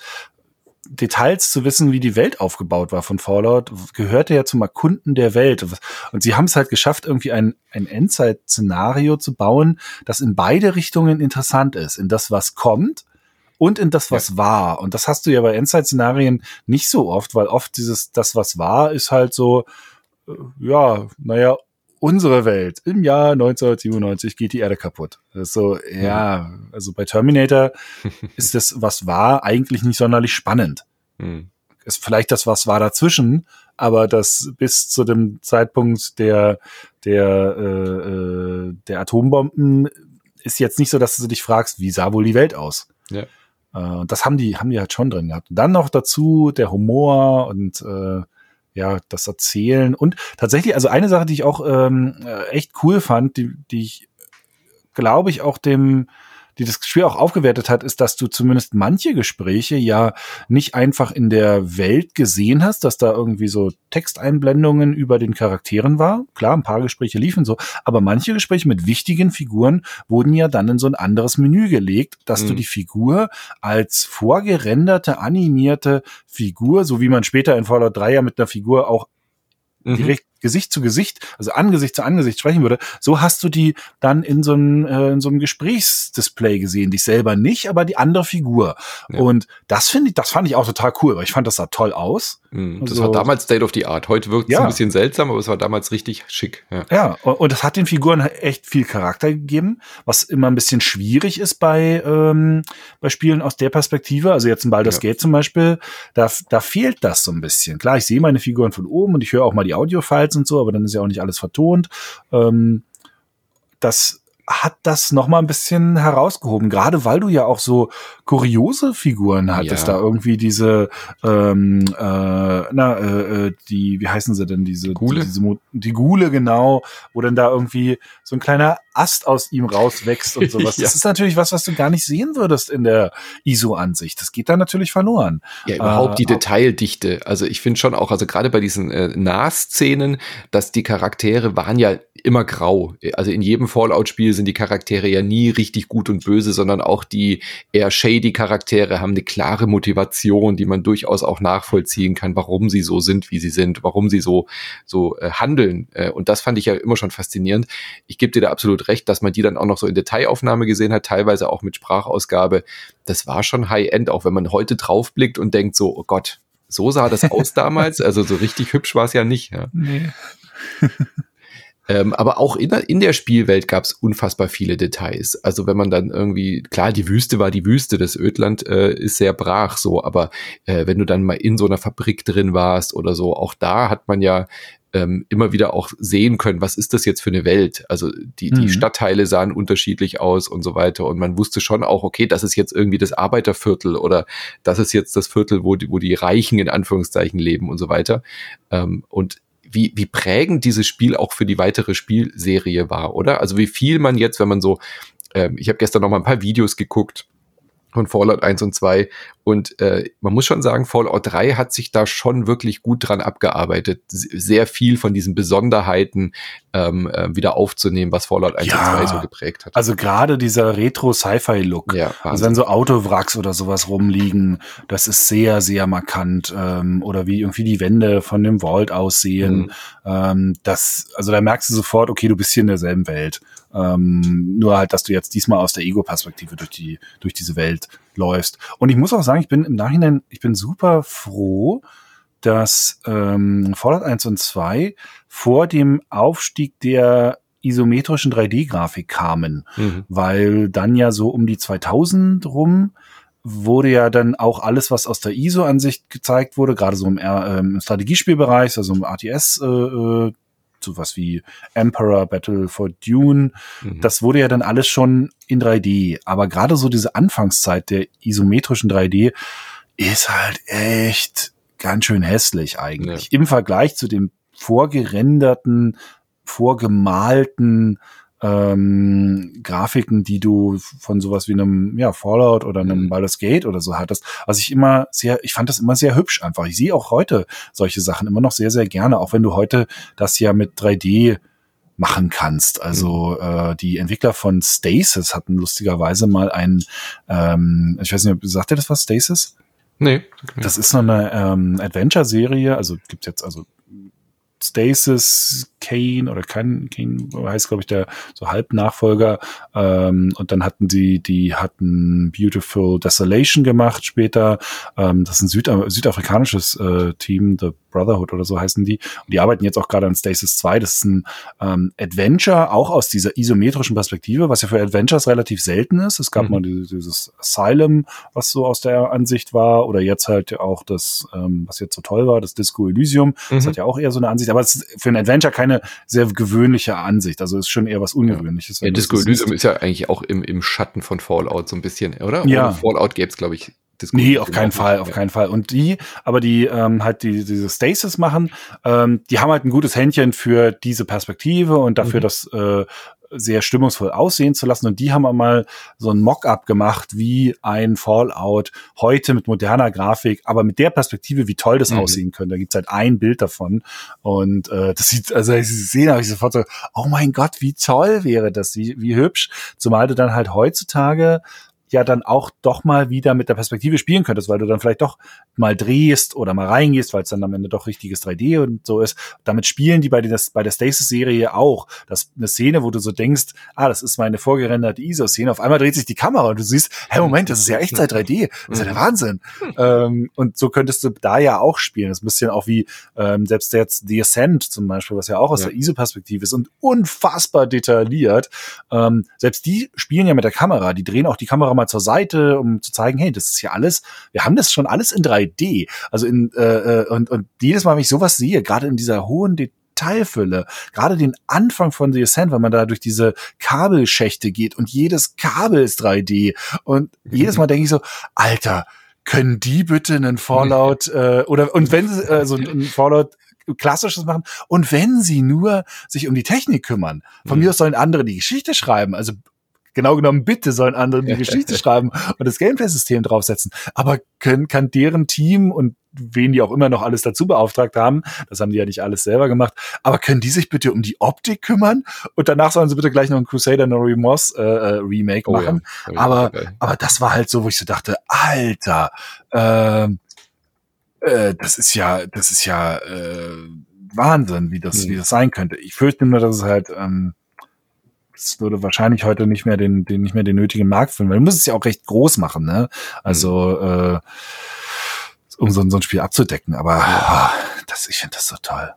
Details zu wissen, wie die Welt aufgebaut war von Fallout, gehörte ja zum Erkunden der Welt. Und sie haben es halt geschafft, irgendwie ein, ein Endzeit-Szenario zu bauen, das in beide Richtungen interessant ist. In das, was kommt und in das, was ja. war. Und das hast du ja bei Endzeit-Szenarien nicht so oft, weil oft dieses, das, was war, ist halt so, äh, ja, naja, unsere Welt im Jahr 1997 geht die Erde kaputt. so, ja, also bei Terminator ist das, was war, eigentlich nicht sonderlich spannend. Mhm. Ist vielleicht das, was war dazwischen, aber das bis zu dem Zeitpunkt der, der, äh, äh der Atombomben ist jetzt nicht so, dass du dich fragst, wie sah wohl die Welt aus? Ja. Äh, das haben die, haben die halt schon drin gehabt. Und dann noch dazu der Humor und äh, ja, das Erzählen. Und tatsächlich, also eine Sache, die ich auch ähm, äh, echt cool fand, die, die ich glaube ich auch dem die das Spiel auch aufgewertet hat, ist, dass du zumindest manche Gespräche ja nicht einfach in der Welt gesehen hast, dass da irgendwie so Texteinblendungen über den Charakteren war. Klar, ein paar Gespräche liefen so, aber manche Gespräche mit wichtigen Figuren wurden ja dann in so ein anderes Menü gelegt, dass mhm. du die Figur als vorgerenderte, animierte Figur, so wie man später in Fallout 3 ja mit einer Figur auch mhm. direkt Gesicht zu Gesicht, also Angesicht zu Angesicht sprechen würde, so hast du die dann in so einem, äh, in so einem Gesprächsdisplay gesehen. Dich selber nicht, aber die andere Figur. Ja. Und das finde ich, das fand ich auch total cool, weil ich fand, das sah toll aus. Mhm, das also, war damals State of the Art. Heute wirkt es ja. ein bisschen seltsam, aber es war damals richtig schick. Ja, ja und es hat den Figuren echt viel Charakter gegeben, was immer ein bisschen schwierig ist bei, ähm, bei Spielen aus der Perspektive. Also jetzt in Baldur's ja. Gate zum Beispiel, da, da fehlt das so ein bisschen. Klar, ich sehe meine Figuren von oben und ich höre auch mal die Audio-Files und so, aber dann ist ja auch nicht alles vertont. Ähm, das hat das noch mal ein bisschen herausgehoben, gerade weil du ja auch so kuriose Figuren hattest, ja. da irgendwie diese, ähm, äh, na, äh, äh die, wie heißen sie denn, diese, Gule? diese, die Gule, genau, wo dann da irgendwie so ein kleiner Ast aus ihm rauswächst und sowas. ja. Das ist natürlich was, was du gar nicht sehen würdest in der ISO-Ansicht. Das geht da natürlich verloren. Ja, überhaupt äh, die Detaildichte. Also ich finde schon auch, also gerade bei diesen äh, Nahszenen, dass die Charaktere waren ja immer grau. Also in jedem Fallout-Spiel sind die Charaktere ja nie richtig gut und böse, sondern auch die eher shady Charaktere haben eine klare Motivation, die man durchaus auch nachvollziehen kann, warum sie so sind, wie sie sind, warum sie so, so äh, handeln. Äh, und das fand ich ja immer schon faszinierend. Ich gebe dir da absolut recht, dass man die dann auch noch so in Detailaufnahme gesehen hat, teilweise auch mit Sprachausgabe. Das war schon High-End, auch wenn man heute draufblickt und denkt so, oh Gott, so sah das aus damals. Also so richtig hübsch war es ja nicht. Ja. Nee. Ähm, aber auch in, in der Spielwelt gab es unfassbar viele Details. Also wenn man dann irgendwie, klar, die Wüste war die Wüste, das Ödland äh, ist sehr brach so, aber äh, wenn du dann mal in so einer Fabrik drin warst oder so, auch da hat man ja ähm, immer wieder auch sehen können, was ist das jetzt für eine Welt? Also die, die mhm. Stadtteile sahen unterschiedlich aus und so weiter. Und man wusste schon auch, okay, das ist jetzt irgendwie das Arbeiterviertel oder das ist jetzt das Viertel, wo die, wo die Reichen in Anführungszeichen leben und so weiter. Ähm, und wie, wie prägend dieses Spiel auch für die weitere Spielserie war, oder? Also wie viel man jetzt, wenn man so, ähm, ich habe gestern noch mal ein paar Videos geguckt, von Fallout 1 und 2. Und äh, man muss schon sagen, Fallout 3 hat sich da schon wirklich gut dran abgearbeitet, sehr viel von diesen Besonderheiten ähm, äh, wieder aufzunehmen, was Fallout 1 ja, und 2 so geprägt hat. Also gerade dieser Retro-Sci-Fi-Look, ja, also wenn so Autowracks oder sowas rumliegen, das ist sehr, sehr markant. Ähm, oder wie irgendwie die Wände von dem Vault aussehen. Mhm. Ähm, das, also da merkst du sofort, okay, du bist hier in derselben Welt. Ähm, nur halt, dass du jetzt diesmal aus der Ego-Perspektive durch die, durch diese Welt läufst. Und ich muss auch sagen, ich bin im Nachhinein, ich bin super froh, dass ähm, Fallout 1 und 2 vor dem Aufstieg der isometrischen 3D-Grafik kamen, mhm. weil dann ja so um die 2000 rum wurde ja dann auch alles, was aus der ISO-Ansicht gezeigt wurde, gerade so im, äh, im Strategiespielbereich, also im RTS äh sowas wie Emperor, Battle for Dune. Mhm. Das wurde ja dann alles schon in 3D. Aber gerade so diese Anfangszeit der isometrischen 3D ist halt echt ganz schön hässlich eigentlich. Ja. Im Vergleich zu dem vorgerenderten, vorgemalten ähm, Grafiken, die du von sowas wie einem ja, Fallout oder einem mhm. Baldur's Gate oder so hattest. Was ich immer sehr, ich fand das immer sehr hübsch einfach. Ich sehe auch heute solche Sachen immer noch sehr, sehr gerne, auch wenn du heute das ja mit 3D machen kannst. Also mhm. äh, die Entwickler von Stasis hatten lustigerweise mal ein, ähm, ich weiß nicht, sagt ihr das was, Stasis? Nee. Das ist so eine ähm, Adventure-Serie, also gibt's jetzt also Stasis, Kane oder Kane, Kane heißt glaube ich der so Halbnachfolger ähm, und dann hatten sie die hatten Beautiful Desolation gemacht später. Ähm, das ist ein Süd südafrikanisches äh, Team The Brotherhood oder so heißen die und die arbeiten jetzt auch gerade an Stasis 2 das ist ein ähm, Adventure auch aus dieser isometrischen Perspektive was ja für Adventures relativ selten ist es gab mhm. mal dieses, Asylum was so aus der Ansicht war oder jetzt halt auch das ähm, was jetzt so toll war das Disco Elysium mhm. das hat ja auch eher so eine Ansicht aber es ist für ein Adventure keine sehr gewöhnliche Ansicht. Also es ist schon eher was Ungewöhnliches. Ja, Disco Elysium ist ja eigentlich auch im, im Schatten von Fallout so ein bisschen, oder? Ja. Ohne Fallout gäbe es, glaube ich, Disco nee, auf keinen Fall, auf keinen Fall. Und die, aber die ähm, halt die diese Stasis machen, ähm, die haben halt ein gutes Händchen für diese Perspektive und dafür, mhm. dass äh, sehr stimmungsvoll aussehen zu lassen. Und die haben einmal so ein Mock-up gemacht, wie ein Fallout heute mit moderner Grafik, aber mit der Perspektive, wie toll das mhm. aussehen könnte. Da gibt's halt ein Bild davon. Und äh, das sieht, also ich sehe, habe ich sofort so, oh mein Gott, wie toll wäre das, wie, wie hübsch. Zumal du dann halt heutzutage ja dann auch doch mal wieder mit der Perspektive spielen könntest, weil du dann vielleicht doch mal drehst oder mal reingehst, weil es dann am Ende doch richtiges 3D und so ist. Damit spielen die bei, der, bei der Stasis-Serie auch. Das ist eine Szene, wo du so denkst, ah, das ist meine vorgerenderte ISO-Szene. Auf einmal dreht sich die Kamera und du siehst, hey, Moment, das ist ja Echtzeit 3D. Das ist ja der Wahnsinn. ähm, und so könntest du da ja auch spielen. Das ist ein bisschen auch wie ähm, selbst jetzt The Ascent zum Beispiel, was ja auch aus ja. der ISO-Perspektive ist und unfassbar detailliert. Ähm, selbst die spielen ja mit der Kamera. Die drehen auch die Kamera mal zur Seite, um zu zeigen, hey, das ist ja alles, wir haben das schon alles in 3D. Also in äh, äh, und, und jedes Mal, wenn ich sowas sehe, gerade in dieser hohen Detailfülle, gerade den Anfang von The Ascent, wenn man da durch diese Kabelschächte geht und jedes Kabel ist 3D und jedes Mal denke ich so, Alter, können die bitte einen Fallout äh, oder und wenn sie äh, so ein Fallout klassisches machen und wenn sie nur sich um die Technik kümmern, von mhm. mir aus sollen andere die Geschichte schreiben, also genau genommen bitte sollen andere die Geschichte schreiben und das Gameplay-System draufsetzen. Aber können, kann deren Team und wen die auch immer noch alles dazu beauftragt haben, das haben die ja nicht alles selber gemacht, aber können die sich bitte um die Optik kümmern und danach sollen sie bitte gleich noch ein Crusader No Remorse äh, äh, Remake machen. Oh ja. aber, okay. aber das war halt so, wo ich so dachte, Alter, äh, äh, das ist ja, das ist ja äh, Wahnsinn, wie das, hm. wie das sein könnte. Ich fürchte nur, dass es halt ähm, es würde wahrscheinlich heute nicht mehr den, den nicht mehr den nötigen Markt finden, weil du musst es ja auch recht groß machen, ne? Also äh, um so, so ein Spiel abzudecken. Aber oh, das, ich finde das so toll.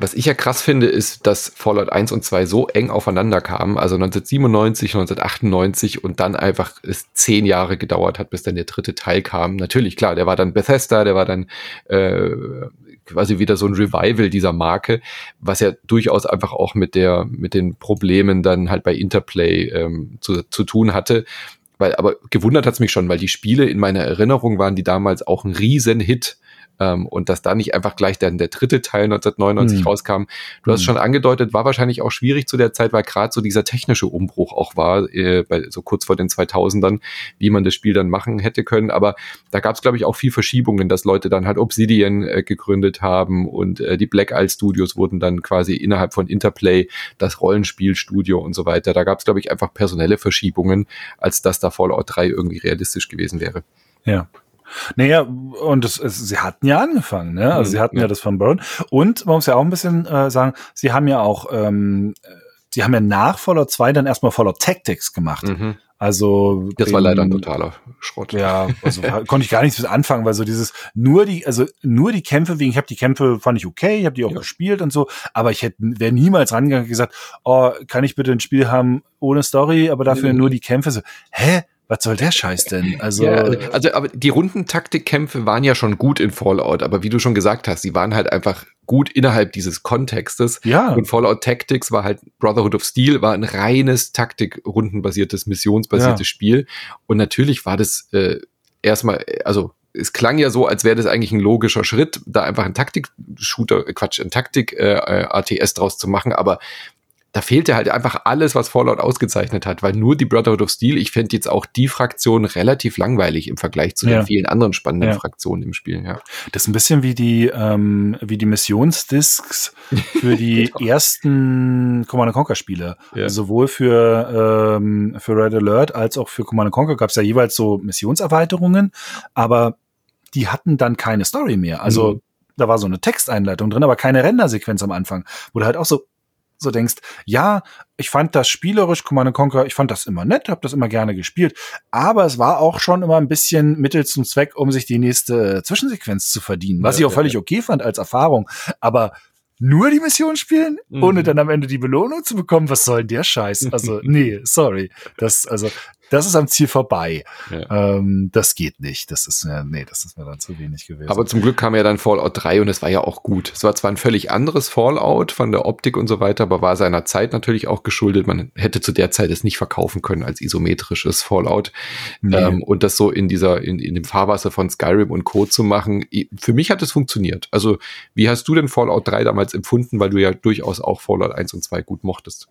Was ich ja krass finde, ist, dass Fallout 1 und 2 so eng aufeinander kamen, also 1997, 1998 und dann einfach es zehn Jahre gedauert hat, bis dann der dritte Teil kam. Natürlich, klar, der war dann Bethesda, der war dann äh, quasi wieder so ein Revival dieser Marke, was ja durchaus einfach auch mit der, mit den Problemen dann halt bei Interplay ähm, zu, zu tun hatte. Weil, aber gewundert hat's mich schon, weil die Spiele in meiner Erinnerung waren die damals auch ein Riesenhit. Ähm, und dass da nicht einfach gleich dann der dritte Teil 1999 mhm. rauskam. Du hast mhm. schon angedeutet, war wahrscheinlich auch schwierig zu der Zeit, weil gerade so dieser technische Umbruch auch war, äh, bei, so kurz vor den 2000ern, wie man das Spiel dann machen hätte können. Aber da gab es, glaube ich, auch viel Verschiebungen, dass Leute dann halt Obsidian äh, gegründet haben und äh, die Black Isle Studios wurden dann quasi innerhalb von Interplay das Rollenspielstudio und so weiter. Da gab es, glaube ich, einfach personelle Verschiebungen, als dass da Fallout 3 irgendwie realistisch gewesen wäre. Ja, naja, und es, es, sie hatten ja angefangen, ne? Also mhm, sie hatten ja. ja das von Burn. Und man muss ja auch ein bisschen äh, sagen, sie haben ja auch, ähm, sie haben ja nach Fallout 2 dann erstmal Fallout Tactics gemacht. Mhm. Also das den, war leider ein totaler Schrott. Ja, also konnte ich gar nichts mit anfangen, weil so dieses nur die also nur die Kämpfe wegen ich habe die Kämpfe fand ich okay, ich habe die auch ja. gespielt und so, aber ich hätte wäre niemals rangegangen und gesagt, oh, kann ich bitte ein Spiel haben ohne Story, aber dafür mhm. nur die Kämpfe so. Hä? Was soll der Scheiß denn? Also, ja, also aber die Rundentaktikkämpfe waren ja schon gut in Fallout, aber wie du schon gesagt hast, sie waren halt einfach gut innerhalb dieses Kontextes. Ja. Und Fallout Tactics war halt Brotherhood of Steel war ein reines Taktik-rundenbasiertes, missionsbasiertes ja. Spiel. Und natürlich war das äh, erstmal, also es klang ja so, als wäre das eigentlich ein logischer Schritt, da einfach ein Taktik-Shooter, Quatsch, ein Taktik-ATS äh, draus zu machen, aber da fehlte halt einfach alles, was Fallout ausgezeichnet hat, weil nur die Brotherhood of Steel, ich fände jetzt auch die Fraktion relativ langweilig im Vergleich zu ja. den vielen anderen spannenden ja. Fraktionen im Spiel, ja. Das ist ein bisschen wie die, ähm, wie die Missionsdiscs für die ersten Command Conquer Spiele. Ja. Also sowohl für, ähm, für Red Alert als auch für Command Conquer gab es ja jeweils so Missionserweiterungen, aber die hatten dann keine Story mehr. Also mhm. da war so eine Texteinleitung drin, aber keine Rendersequenz am Anfang, wo du halt auch so, so denkst, ja, ich fand das spielerisch Command Conquer, ich fand das immer nett, habe das immer gerne gespielt, aber es war auch schon immer ein bisschen Mittel zum Zweck, um sich die nächste Zwischensequenz zu verdienen, was ja, ich auch völlig ja. okay fand als Erfahrung, aber nur die Mission spielen, mhm. ohne dann am Ende die Belohnung zu bekommen, was soll denn der Scheiß? Also, nee, sorry. Das, also, das ist am Ziel vorbei. Ja. Ähm, das geht nicht. Das ist ja, nee, das ist mir dann zu wenig gewesen. Aber zum Glück kam ja dann Fallout 3 und es war ja auch gut. Es war zwar ein völlig anderes Fallout von der Optik und so weiter, aber war seiner Zeit natürlich auch geschuldet. Man hätte zu der Zeit es nicht verkaufen können als isometrisches Fallout. Nee. Ähm, und das so in dieser, in, in dem Fahrwasser von Skyrim und Co. zu machen, für mich hat es funktioniert. Also, wie hast du denn Fallout 3 damals empfunden, weil du ja durchaus auch Fallout 1 und 2 gut mochtest?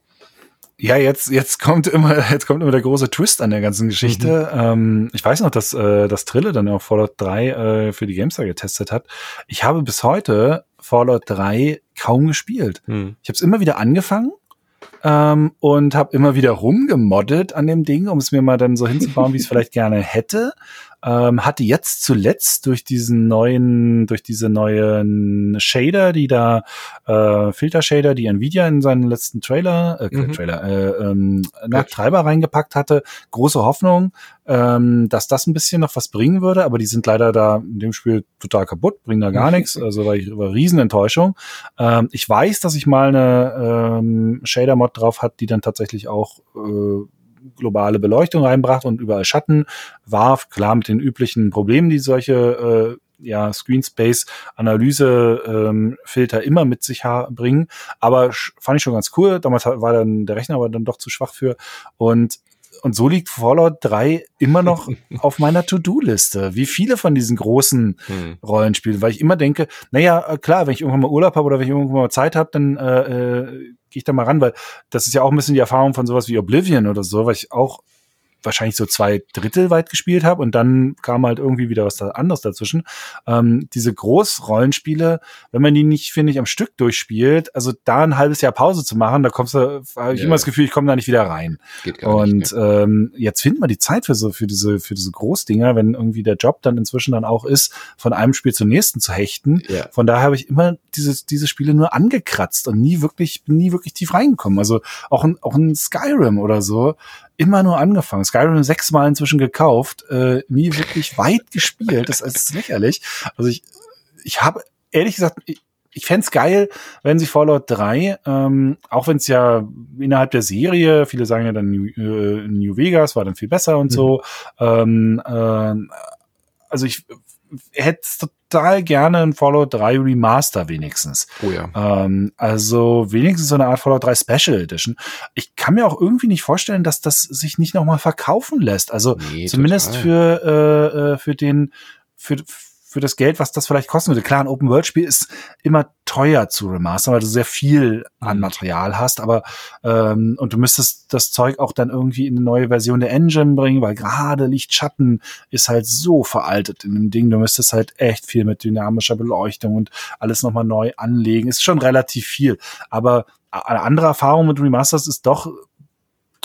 Ja, jetzt, jetzt kommt immer, jetzt kommt immer der große Twist an der ganzen Geschichte. Mhm. Ähm, ich weiß noch, dass, äh, dass Trille dann auch Fallout 3 äh, für die GameStar getestet hat. Ich habe bis heute Fallout 3 kaum gespielt. Mhm. Ich habe es immer wieder angefangen ähm, und habe immer wieder rumgemoddet an dem Ding, um es mir mal dann so hinzubauen, wie ich es vielleicht gerne hätte. Ähm, hatte jetzt zuletzt durch diesen neuen, durch diese neuen Shader, die da äh, Filter-Shader, die Nvidia in seinen letzten Trailer, äh, mhm. Trailer, äh, ähm, Treiber reingepackt hatte, große Hoffnung, ähm, dass das ein bisschen noch was bringen würde, aber die sind leider da in dem Spiel total kaputt, bringen da gar nichts, also war, ich, war Riesenenttäuschung. Ähm, ich weiß, dass ich mal eine ähm, Shader-Mod drauf hat, die dann tatsächlich auch äh, globale Beleuchtung reinbracht und überall Schatten warf, klar mit den üblichen Problemen, die solche äh, ja, Screen Space Analyse ähm, Filter immer mit sich bringen. Aber fand ich schon ganz cool. Damals war dann der Rechner aber dann doch zu schwach für. Und und so liegt Fallout 3 immer noch auf meiner To-Do-Liste. Wie viele von diesen großen hm. Rollenspielen, weil ich immer denke, naja, äh, klar, wenn ich irgendwann mal Urlaub habe oder wenn ich irgendwann mal Zeit habe, dann äh, äh, gehe ich da mal ran, weil das ist ja auch ein bisschen die Erfahrung von sowas wie Oblivion oder so, weil ich auch wahrscheinlich so zwei Drittel weit gespielt habe und dann kam halt irgendwie wieder was da anderes dazwischen. Ähm, diese Großrollenspiele, wenn man die nicht, finde ich, am Stück durchspielt, also da ein halbes Jahr Pause zu machen, da kommst du, habe ich ja. immer das Gefühl, ich komme da nicht wieder rein. Geht gar und nicht, ne? ähm, jetzt findet man die Zeit für so für diese für diese Großdinger, wenn irgendwie der Job dann inzwischen dann auch ist, von einem Spiel zum nächsten zu hechten. Ja. Von daher habe ich immer diese diese Spiele nur angekratzt und nie wirklich nie wirklich tief reingekommen. Also auch ein, auch ein Skyrim oder so immer nur angefangen. Skyrim sechsmal inzwischen gekauft, äh, nie wirklich weit gespielt. Das ist lächerlich. Also ich, ich habe ehrlich gesagt, ich, ich fände geil, wenn sie Fallout 3, ähm, auch wenn es ja innerhalb der Serie, viele sagen ja dann New, äh, New Vegas war dann viel besser und mhm. so. Ähm, äh, also ich hätte total gerne ein Fallout 3 Remaster wenigstens. Oh ja. Ähm, also wenigstens so eine Art Fallout 3 Special Edition. Ich kann mir auch irgendwie nicht vorstellen, dass das sich nicht nochmal verkaufen lässt. Also nee, zumindest total. für, äh, äh, für den, für, für das Geld, was das vielleicht kosten würde. Klar, ein Open-World-Spiel ist immer teuer zu remastern, weil du sehr viel an mhm. Material hast, aber ähm, und du müsstest das Zeug auch dann irgendwie in eine neue Version der Engine bringen, weil gerade Lichtschatten ist halt so veraltet in dem Ding. Du müsstest halt echt viel mit dynamischer Beleuchtung und alles nochmal neu anlegen. Ist schon relativ viel. Aber eine andere Erfahrung mit Remasters ist doch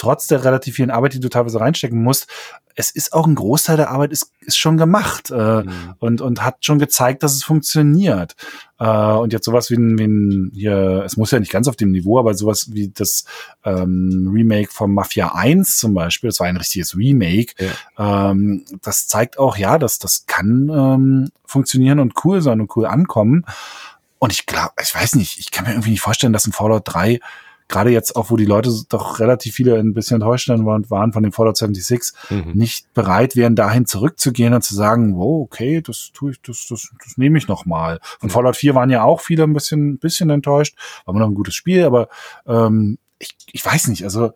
trotz der relativ vielen Arbeit, die du teilweise reinstecken musst, es ist auch ein Großteil der Arbeit ist, ist schon gemacht äh, mhm. und, und hat schon gezeigt, dass es funktioniert. Äh, und jetzt sowas wie ein, wie ein hier, es muss ja nicht ganz auf dem Niveau, aber sowas wie das ähm, Remake von Mafia 1 zum Beispiel, das war ein richtiges Remake, ja. ähm, das zeigt auch, ja, dass das kann ähm, funktionieren und cool sein und cool ankommen. Und ich glaube, ich weiß nicht, ich kann mir irgendwie nicht vorstellen, dass ein Fallout 3 gerade jetzt auch, wo die Leute doch relativ viele ein bisschen enttäuscht waren von dem Fallout 76, mhm. nicht bereit wären, dahin zurückzugehen und zu sagen, wow, okay, das tue ich, das, das, das nehme ich noch mal. Von mhm. Fallout 4 waren ja auch viele ein bisschen, bisschen enttäuscht, war immer noch ein gutes Spiel, aber ähm, ich, ich weiß nicht, also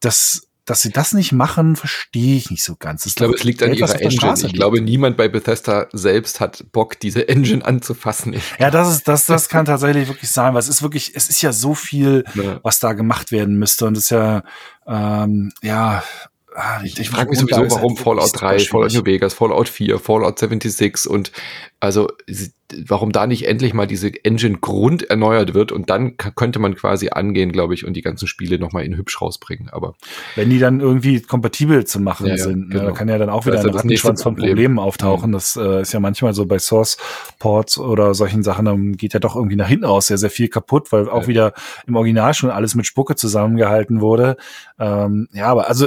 das dass sie das nicht machen, verstehe ich nicht so ganz. Das ich glaube, es liegt an ihrer Engine. Ich glaube, niemand bei Bethesda selbst hat Bock, diese Engine anzufassen. Ja, das ist, das, das kann tatsächlich wirklich sein, weil es ist wirklich, es ist ja so viel, ja. was da gemacht werden müsste und es ist ja, ähm, ja, Ah, ich, ich frage mich sowieso, warum Fallout 3, Fallout New Vegas, Fallout 4, Fallout 76 und also warum da nicht endlich mal diese Engine Grund erneuert wird und dann könnte man quasi angehen, glaube ich, und die ganzen Spiele nochmal in hübsch rausbringen. Aber wenn die dann irgendwie kompatibel zu machen ja, sind, ne, genau. kann ja dann auch wieder ein Rattenschwanz von Problemen auftauchen. Mhm. Das äh, ist ja manchmal so bei Source Ports oder solchen Sachen, dann geht ja doch irgendwie nach hinten aus sehr, sehr viel kaputt, weil auch ja. wieder im Original schon alles mit Spucke zusammengehalten wurde. Ähm, ja, aber also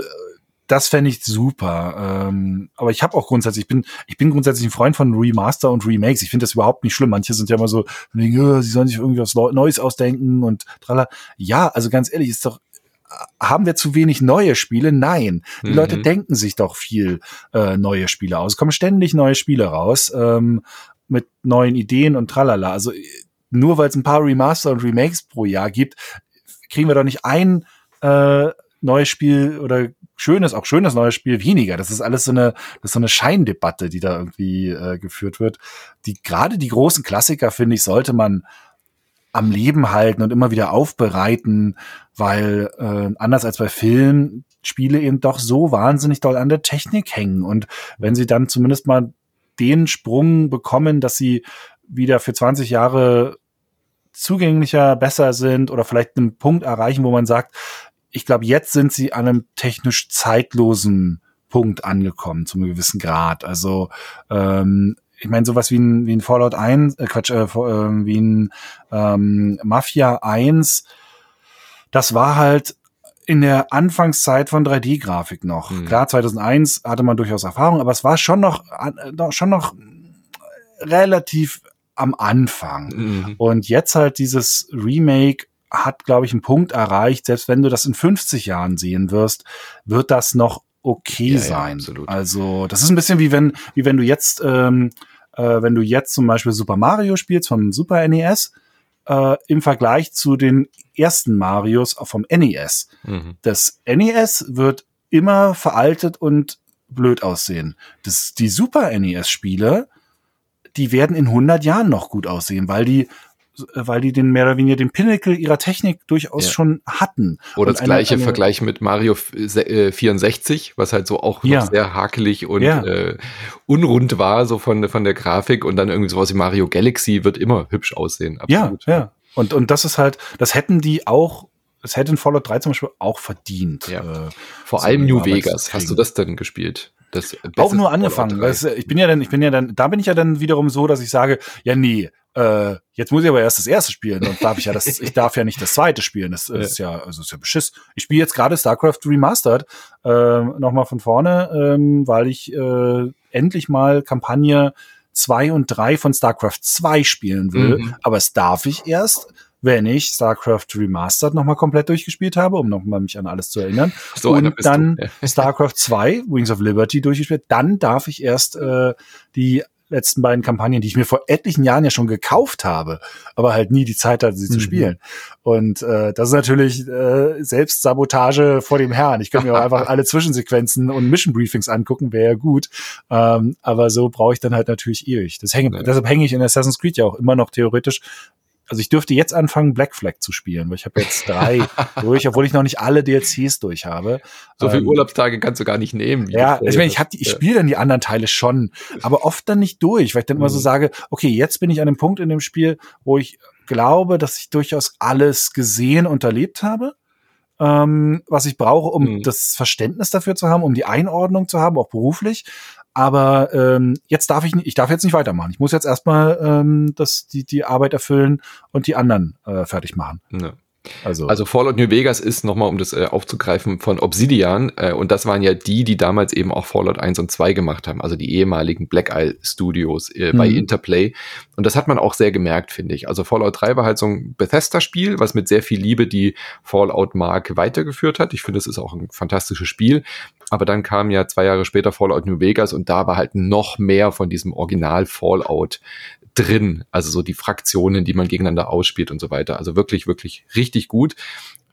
das fände ich super. Ähm, aber ich habe auch grundsätzlich, ich bin, ich bin grundsätzlich ein Freund von Remaster und Remakes. Ich finde das überhaupt nicht schlimm. Manche sind ja immer so, sie sollen sich irgendwie was Neues ausdenken und tralla. Ja, also ganz ehrlich, ist doch, haben wir zu wenig neue Spiele? Nein. Die mhm. Leute denken sich doch viel äh, neue Spiele aus. Es kommen ständig neue Spiele raus ähm, mit neuen Ideen und tralala. Also nur weil es ein paar Remaster und Remakes pro Jahr gibt, kriegen wir doch nicht ein äh, neues Spiel oder schönes, auch schönes neues Spiel weniger. Das ist alles so eine, das ist so eine Scheindebatte, die da irgendwie äh, geführt wird. Die gerade die großen Klassiker finde ich sollte man am Leben halten und immer wieder aufbereiten, weil äh, anders als bei Filmen Spiele eben doch so wahnsinnig doll an der Technik hängen und wenn sie dann zumindest mal den Sprung bekommen, dass sie wieder für 20 Jahre zugänglicher, besser sind oder vielleicht einen Punkt erreichen, wo man sagt, ich glaube, jetzt sind sie an einem technisch zeitlosen Punkt angekommen, zu einem gewissen Grad. Also ähm, ich meine, sowas wie ein, wie ein Fallout 1, äh, Quatsch, äh, äh, wie ein ähm, Mafia 1, das war halt in der Anfangszeit von 3D-Grafik noch. Mhm. Klar, 2001 hatte man durchaus Erfahrung, aber es war schon noch, äh, schon noch relativ am Anfang. Mhm. Und jetzt halt dieses Remake hat, glaube ich, einen Punkt erreicht. Selbst wenn du das in 50 Jahren sehen wirst, wird das noch okay ja, sein. Ja, also das ist ein bisschen wie wenn, wie wenn du jetzt, ähm, äh, wenn du jetzt zum Beispiel Super Mario spielst vom Super NES äh, im Vergleich zu den ersten Marios vom NES. Mhm. Das NES wird immer veraltet und blöd aussehen. Das, die Super NES-Spiele, die werden in 100 Jahren noch gut aussehen, weil die weil die den mehr oder weniger den Pinnacle ihrer Technik durchaus ja. schon hatten. Oder und das gleiche eine, Vergleich mit Mario 64, äh, was halt so auch ja. sehr hakelig und ja. äh, unrund war, so von, von der Grafik und dann irgendwie sowas wie Mario Galaxy wird immer hübsch aussehen. Absolut. Ja, ja. Und, und das ist halt, das hätten die auch es hätte in Fallout 3 zum Beispiel auch verdient. Ja. Äh, Vor allem New Vegas. Hast du das denn gespielt? Das auch nur angefangen. Das, ich bin ja dann, ich bin ja dann, da bin ich ja dann wiederum so, dass ich sage, ja nee, äh, jetzt muss ich aber erst das erste spielen und darf ich ja das, ich darf ja nicht das zweite spielen. Das, ist ja, also ist ja beschiss. Ich spiele jetzt gerade StarCraft Remastered äh, nochmal von vorne, ähm, weil ich äh, endlich mal Kampagne zwei und drei von StarCraft 2 spielen will. Mhm. Aber es darf ich erst, wenn ich StarCraft Remastered nochmal komplett durchgespielt habe, um nochmal mich an alles zu erinnern. So und dann StarCraft 2, Wings of Liberty durchgespielt, dann darf ich erst äh, die letzten beiden Kampagnen, die ich mir vor etlichen Jahren ja schon gekauft habe, aber halt nie die Zeit hatte, sie mhm. zu spielen. Und äh, das ist natürlich äh, Selbstsabotage vor dem Herrn. Ich kann mir auch einfach alle Zwischensequenzen und Mission Briefings angucken, wäre ja gut. Ähm, aber so brauche ich dann halt natürlich ewig. Das hänge, ja. Deshalb hänge ich in Assassin's Creed ja auch immer noch theoretisch also ich dürfte jetzt anfangen, Black Flag zu spielen, weil ich habe jetzt drei durch, obwohl ich noch nicht alle DLCs durch habe. So viele ähm, Urlaubstage kannst du gar nicht nehmen. Ja, ich meine, ich, hab die, ich spiele dann die anderen Teile schon, aber oft dann nicht durch, weil ich dann mhm. immer so mhm. sage, okay, jetzt bin ich an dem Punkt in dem Spiel, wo ich glaube, dass ich durchaus alles gesehen und erlebt habe. Ähm, was ich brauche, um mhm. das Verständnis dafür zu haben, um die Einordnung zu haben, auch beruflich. Aber ähm, jetzt darf ich ich darf jetzt nicht weitermachen. Ich muss jetzt erstmal ähm, das, die, die Arbeit erfüllen und die anderen äh, fertig machen. Ja. Also, also Fallout New Vegas ist nochmal, um das äh, aufzugreifen, von Obsidian. Äh, und das waren ja die, die damals eben auch Fallout 1 und 2 gemacht haben. Also die ehemaligen Black Isle Studios äh, mhm. bei Interplay. Und das hat man auch sehr gemerkt, finde ich. Also Fallout 3 war halt so ein Bethesda-Spiel, was mit sehr viel Liebe die Fallout-Marke weitergeführt hat. Ich finde, es ist auch ein fantastisches Spiel. Aber dann kam ja zwei Jahre später Fallout New Vegas und da war halt noch mehr von diesem Original Fallout drin. Also so die Fraktionen, die man gegeneinander ausspielt und so weiter. Also wirklich, wirklich richtig gut.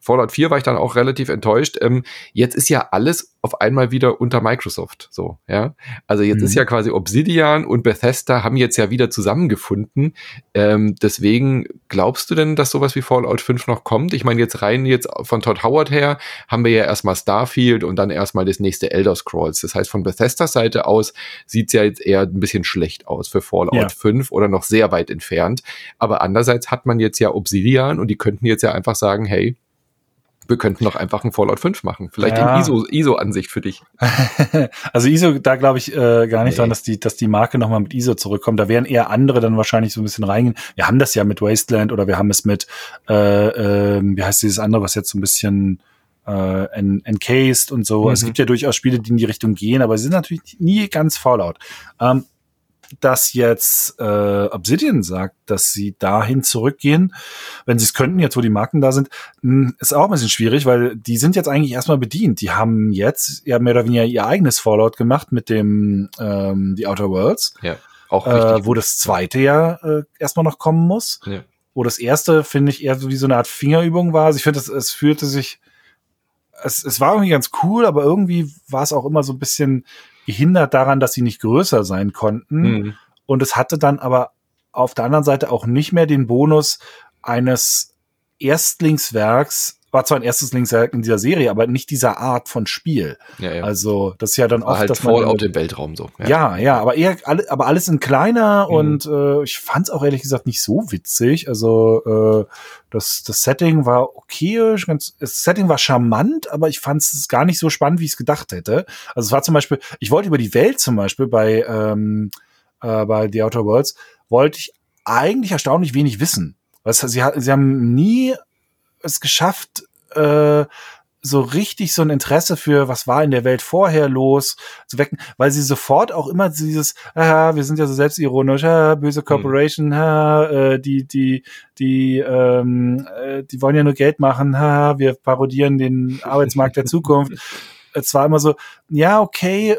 Fallout 4 war ich dann auch relativ enttäuscht. Ähm, jetzt ist ja alles auf einmal wieder unter Microsoft. So, ja. Also jetzt mhm. ist ja quasi Obsidian und Bethesda haben jetzt ja wieder zusammengefunden. Ähm, deswegen glaubst du denn, dass sowas wie Fallout 5 noch kommt? Ich meine, jetzt rein jetzt von Todd Howard her haben wir ja erstmal Starfield und dann erstmal das nächste Elder Scrolls. Das heißt, von Bethesdas Seite aus sieht's ja jetzt eher ein bisschen schlecht aus für Fallout ja. 5 oder noch sehr weit entfernt. Aber andererseits hat man jetzt ja Obsidian und die könnten jetzt ja einfach sagen, hey, wir könnten doch einfach ein Fallout 5 machen. Vielleicht ja. in ISO, ISO-Ansicht für dich. also ISO, da glaube ich äh, gar nicht nee. dran, dass die, dass die Marke nochmal mit ISO zurückkommt. Da wären eher andere dann wahrscheinlich so ein bisschen reingehen. Wir haben das ja mit Wasteland oder wir haben es mit, äh, äh, wie heißt dieses andere, was jetzt so ein bisschen äh, encased und so. Mhm. Es gibt ja durchaus Spiele, die in die Richtung gehen, aber sie sind natürlich nie ganz Fallout. Ähm, dass jetzt äh, Obsidian sagt, dass sie dahin zurückgehen, wenn sie es könnten, jetzt wo die Marken da sind, hm, ist auch ein bisschen schwierig, weil die sind jetzt eigentlich erstmal bedient. Die haben jetzt ja mehr oder weniger ihr eigenes Fallout gemacht mit dem ähm, The Outer Worlds. Ja. Auch äh, wo das zweite ja äh, erstmal noch kommen muss. Ja. Wo das erste, finde ich, eher so wie so eine Art Fingerübung war. Also ich finde, es, es fühlte sich, es, es war irgendwie ganz cool, aber irgendwie war es auch immer so ein bisschen gehindert daran, dass sie nicht größer sein konnten. Mhm. Und es hatte dann aber auf der anderen Seite auch nicht mehr den Bonus eines Erstlingswerks war zwar ein erstes Links in dieser Serie, aber nicht dieser Art von Spiel. Ja, ja. Also das ist ja dann auch halt dass Fallout im Weltraum so. Ja, ja, ja aber eher alle, aber alles in kleiner mhm. und äh, ich fand es auch ehrlich gesagt nicht so witzig. Also äh, das das Setting war okay, ganz, das Setting war charmant, aber ich fand es gar nicht so spannend, wie ich es gedacht hätte. Also es war zum Beispiel, ich wollte über die Welt zum Beispiel bei ähm, äh, bei The Outer Worlds wollte ich eigentlich erstaunlich wenig wissen. Was, sie, sie haben nie es geschafft, äh, so richtig so ein Interesse für, was war in der Welt vorher los, zu wecken, weil sie sofort auch immer dieses, ah, wir sind ja so selbstironisch, ah, böse Corporation, mhm. ah, äh, die, die, die, ähm, äh, die wollen ja nur Geld machen, ah, wir parodieren den Arbeitsmarkt der Zukunft. Es war immer so, ja, okay,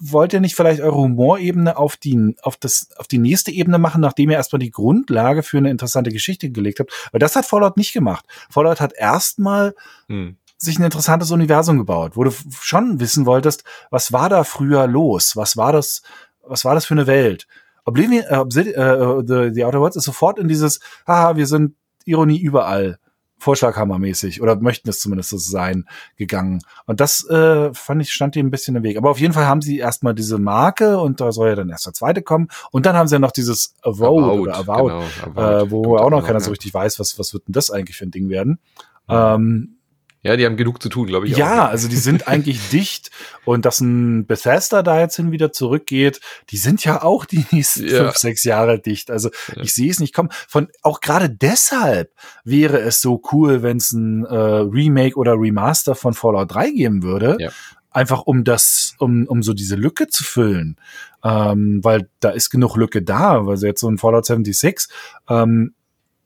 wollt ihr nicht vielleicht eure Humorebene auf die, auf das, auf die nächste Ebene machen, nachdem ihr erstmal die Grundlage für eine interessante Geschichte gelegt habt? Weil das hat Fallout nicht gemacht. Fallout hat erstmal hm. sich ein interessantes Universum gebaut, wo du schon wissen wolltest, was war da früher los? Was war das, was war das für eine Welt? Oblivion, äh, äh, the, the Outer Worlds ist sofort in dieses, haha, wir sind Ironie überall Vorschlaghammermäßig oder möchten es zumindest so sein gegangen. Und das äh, fand ich stand ihm ein bisschen im Weg. Aber auf jeden Fall haben sie erstmal diese Marke und da soll ja dann erst der zweite kommen. Und dann haben sie ja noch dieses Avowed, Avowed oder Avowed, genau, Avowed. Äh, wo auch noch keiner so richtig weiß, was was wird denn das eigentlich für ein Ding werden. Ja. Ähm, ja, die haben genug zu tun, glaube ich. Ja, auch. also die sind eigentlich dicht und dass ein Bethesda da jetzt hin wieder zurückgeht, die sind ja auch die nächsten ja. fünf, sechs Jahre dicht. Also ja. ich sehe es nicht kommen. Von auch gerade deshalb wäre es so cool, wenn es ein äh, Remake oder Remaster von Fallout 3 geben würde. Ja. Einfach um das, um, um so diese Lücke zu füllen. Ähm, weil da ist genug Lücke da, weil jetzt so ein Fallout 76 ähm,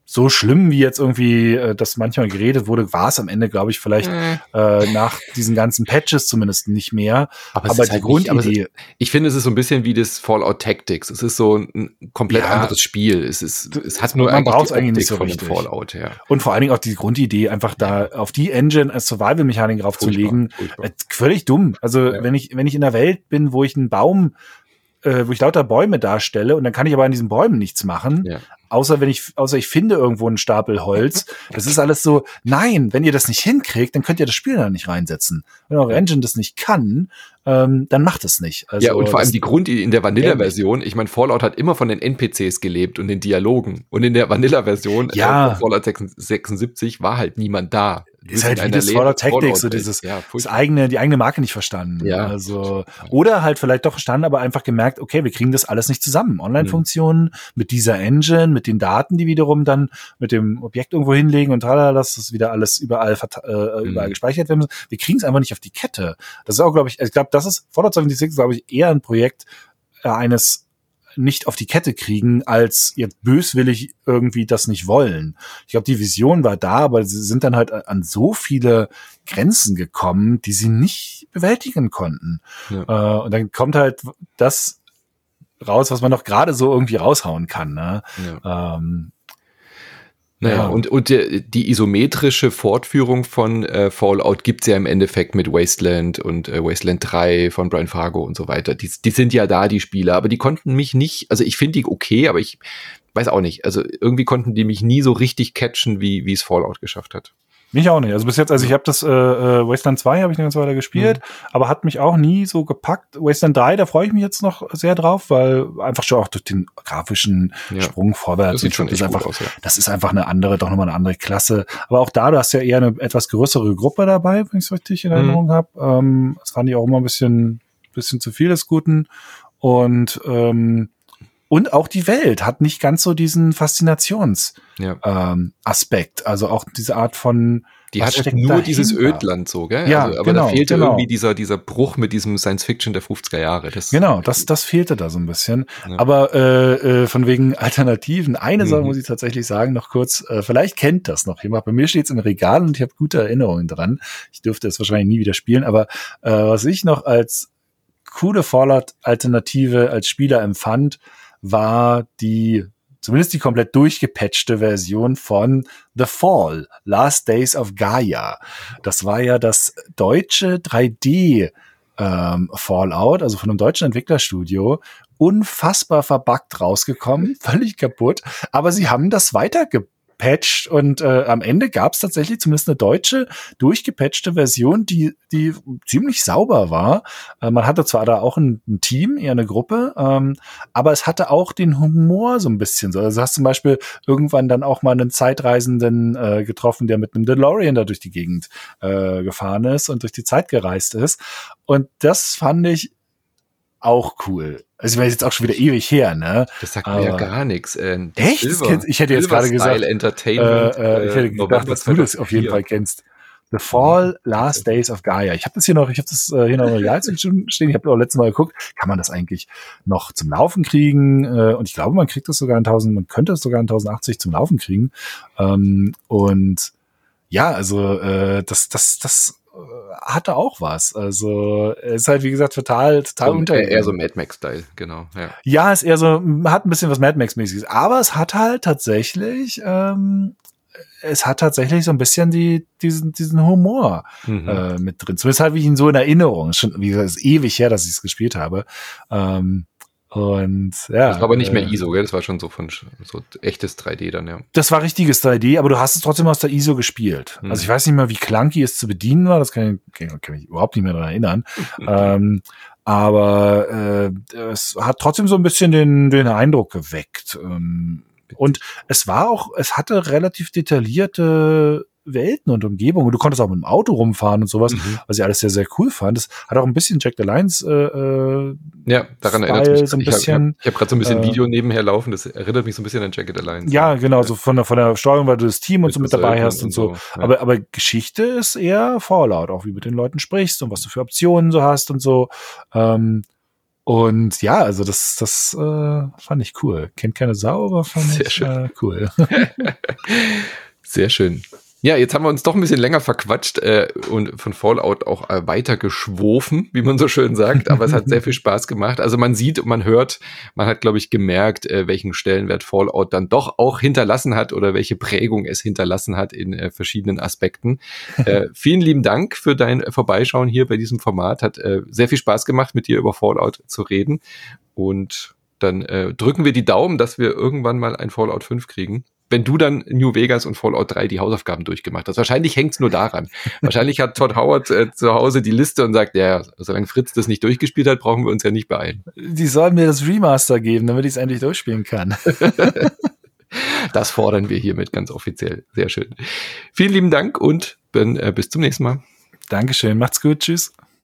so schlimm, wie jetzt irgendwie äh, das manchmal geredet wurde, war es am Ende, glaube ich, vielleicht mhm. äh, nach diesen ganzen Patches zumindest nicht mehr. Aber, aber die halt Grundidee. Nicht, aber ich finde, es ist so ein bisschen wie das Fallout Tactics. Es ist so ein komplett ja, anderes Spiel. Es ist, es hat nur man braucht eigentlich nicht so richtig. Fallout. Ja. Und vor allen Dingen auch die Grundidee, einfach da auf die Engine als Survival-Mechanik draufzulegen, äh, völlig dumm. Also ja. wenn ich wenn ich in der Welt bin, wo ich einen Baum äh, wo ich lauter Bäume darstelle und dann kann ich aber an diesen Bäumen nichts machen. Ja. Außer wenn ich, außer ich finde irgendwo einen Stapel Holz. Das ist alles so, nein, wenn ihr das nicht hinkriegt, dann könnt ihr das Spiel da nicht reinsetzen. Wenn eure Engine das nicht kann, ähm, dann macht es nicht. Also, ja, und vor allem die Grundidee in der Vanilla-Version, ich meine, Fallout hat immer von den NPCs gelebt und den Dialogen. Und in der Vanilla-Version, ja. äh, Fallout 76, war halt niemand da ist halt wie das Fallout Tactics, so dieses ja, das eigene, die eigene Marke nicht verstanden. Ja. Also, oder halt vielleicht doch verstanden, aber einfach gemerkt, okay, wir kriegen das alles nicht zusammen. Online-Funktionen mhm. mit dieser Engine, mit den Daten, die wiederum dann mit dem Objekt irgendwo hinlegen und tralala, dass das wieder alles überall, äh, überall mhm. gespeichert werden muss. Wir kriegen es einfach nicht auf die Kette. Das ist auch, glaube ich, ich glaube, das ist Fallout 76, glaube ich, eher ein Projekt äh, eines nicht auf die Kette kriegen, als jetzt böswillig irgendwie das nicht wollen. Ich glaube, die Vision war da, aber sie sind dann halt an so viele Grenzen gekommen, die sie nicht bewältigen konnten. Ja. Äh, und dann kommt halt das raus, was man noch gerade so irgendwie raushauen kann. Ne? Ja. Ähm, naja, ja. und, und die, die isometrische Fortführung von äh, Fallout gibt's ja im Endeffekt mit Wasteland und äh, Wasteland 3 von Brian Fargo und so weiter. Die, die sind ja da, die Spiele, aber die konnten mich nicht, also ich finde die okay, aber ich weiß auch nicht. Also irgendwie konnten die mich nie so richtig catchen, wie wie es Fallout geschafft hat. Mich auch nicht. Also bis jetzt, also ich habe das äh, äh Wasteland 2 habe ich eine ganze Weile gespielt, mhm. aber hat mich auch nie so gepackt. Wasteland 3, da freue ich mich jetzt noch sehr drauf, weil einfach schon auch durch den grafischen ja. Sprung vorwärts das sieht schon ist einfach, aus, ja. das ist einfach eine andere, doch nochmal eine andere Klasse. Aber auch da, du hast ja eher eine etwas größere Gruppe dabei, wenn ich es richtig in mhm. Erinnerung mhm. habe. Ähm, das fand ich auch immer ein bisschen, bisschen zu viel des Guten. Und ähm, und auch die Welt hat nicht ganz so diesen Faszinationsaspekt. Ja. Ähm, Aspekt. also auch diese Art von die hat halt nur dahinter? dieses Ödland so, gell? Ja, also, aber genau, da fehlte genau. irgendwie dieser, dieser Bruch mit diesem Science Fiction der 50er Jahre. Das, genau, das, das fehlte da so ein bisschen. Ja. Aber äh, äh, von wegen Alternativen, eine mhm. Sache muss ich tatsächlich sagen, noch kurz, äh, vielleicht kennt das noch jemand. Bei mir steht es im Regal und ich habe gute Erinnerungen dran. Ich dürfte es wahrscheinlich nie wieder spielen, aber äh, was ich noch als coole Fallout-Alternative als Spieler empfand, war die zumindest die komplett durchgepatchte Version von The Fall, Last Days of Gaia. Das war ja das deutsche 3D ähm, Fallout, also von einem deutschen Entwicklerstudio, unfassbar verbuggt rausgekommen, völlig kaputt, aber sie haben das weitergebracht gepatcht und äh, am Ende gab es tatsächlich zumindest eine deutsche, durchgepatchte Version, die, die ziemlich sauber war. Äh, man hatte zwar da auch ein, ein Team, eher eine Gruppe, ähm, aber es hatte auch den Humor so ein bisschen so. Also hast zum Beispiel irgendwann dann auch mal einen Zeitreisenden äh, getroffen, der mit einem DeLorean da durch die Gegend äh, gefahren ist und durch die Zeit gereist ist. Und das fand ich auch cool. Also ich meine, jetzt auch schon wieder ewig her, ne? Das sagt mir ja gar nichts. Äh, echt? Silver, ich hätte jetzt gerade gesagt, Entertainment, äh, äh, ich hätte gedacht, dass du das auf jeden Fall kennst. The Fall Last Days of Gaia. Ich habe das hier noch, ich habe das äh, hier noch Real stehen. Ich habe auch letztes Mal geguckt, kann man das eigentlich noch zum Laufen kriegen? Äh, und ich glaube, man kriegt das sogar in 1000, man könnte es sogar in 1080 zum Laufen kriegen. Ähm, und ja, also äh, das, das, das hatte auch was. Also ist halt wie gesagt total total so, unter eher so Mad Max Style, genau. Ja. ja, ist eher so hat ein bisschen was Mad Max mäßiges, aber es hat halt tatsächlich ähm, es hat tatsächlich so ein bisschen die, diesen, diesen Humor mhm. äh, mit drin. Zumindest halt wie ich ihn so in Erinnerung. Schon, wie gesagt, ist ewig her, dass ich es gespielt habe. Ähm, und ja. Das war aber nicht mehr äh, ISO, gell? Das war schon so von so echtes 3D dann, ja. Das war richtiges 3D, aber du hast es trotzdem aus der ISO gespielt. Mhm. Also ich weiß nicht mehr, wie clunky es zu bedienen war, das kann ich, kann, ich überhaupt nicht mehr daran erinnern. ähm, aber äh, es hat trotzdem so ein bisschen den, den Eindruck geweckt. Ähm, und es war auch, es hatte relativ detaillierte Welten und Umgebungen. Und du konntest auch mit dem Auto rumfahren und sowas, mhm. was ich alles sehr, sehr cool fand. Das hat auch ein bisschen Jack the Lions äh, äh Ja, daran Style, erinnert mich. So ein ich bisschen, habe hab, hab gerade so ein bisschen äh, Video nebenher laufen, das erinnert mich so ein bisschen an Jack the Lions. Ja, genau, so von der, von der Steuerung, weil du das Team und so mit dabei hast und, und so. so. Ja. Aber, aber Geschichte ist eher Fallout, auch wie du mit den Leuten sprichst und was du für Optionen so hast und so. Ähm, und ja, also das, das äh, fand ich cool. Kennt keine Sau, aber fand Sehr ich schön. Äh, cool. Sehr schön. Ja, jetzt haben wir uns doch ein bisschen länger verquatscht äh, und von Fallout auch äh, weiter geschwofen, wie man so schön sagt. Aber es hat sehr viel Spaß gemacht. Also man sieht und man hört, man hat, glaube ich, gemerkt, äh, welchen Stellenwert Fallout dann doch auch hinterlassen hat oder welche Prägung es hinterlassen hat in äh, verschiedenen Aspekten. Äh, vielen lieben Dank für dein Vorbeischauen hier bei diesem Format. Hat äh, sehr viel Spaß gemacht, mit dir über Fallout zu reden. Und dann äh, drücken wir die Daumen, dass wir irgendwann mal ein Fallout 5 kriegen wenn du dann New Vegas und Fallout 3 die Hausaufgaben durchgemacht hast. Wahrscheinlich hängt's nur daran. Wahrscheinlich hat Todd Howard äh, zu Hause die Liste und sagt, ja, solange Fritz das nicht durchgespielt hat, brauchen wir uns ja nicht beeilen. Die sollen mir das Remaster geben, damit ich es endlich durchspielen kann. das fordern wir hiermit ganz offiziell. Sehr schön. Vielen lieben Dank und bin, äh, bis zum nächsten Mal. Dankeschön, macht's gut, tschüss.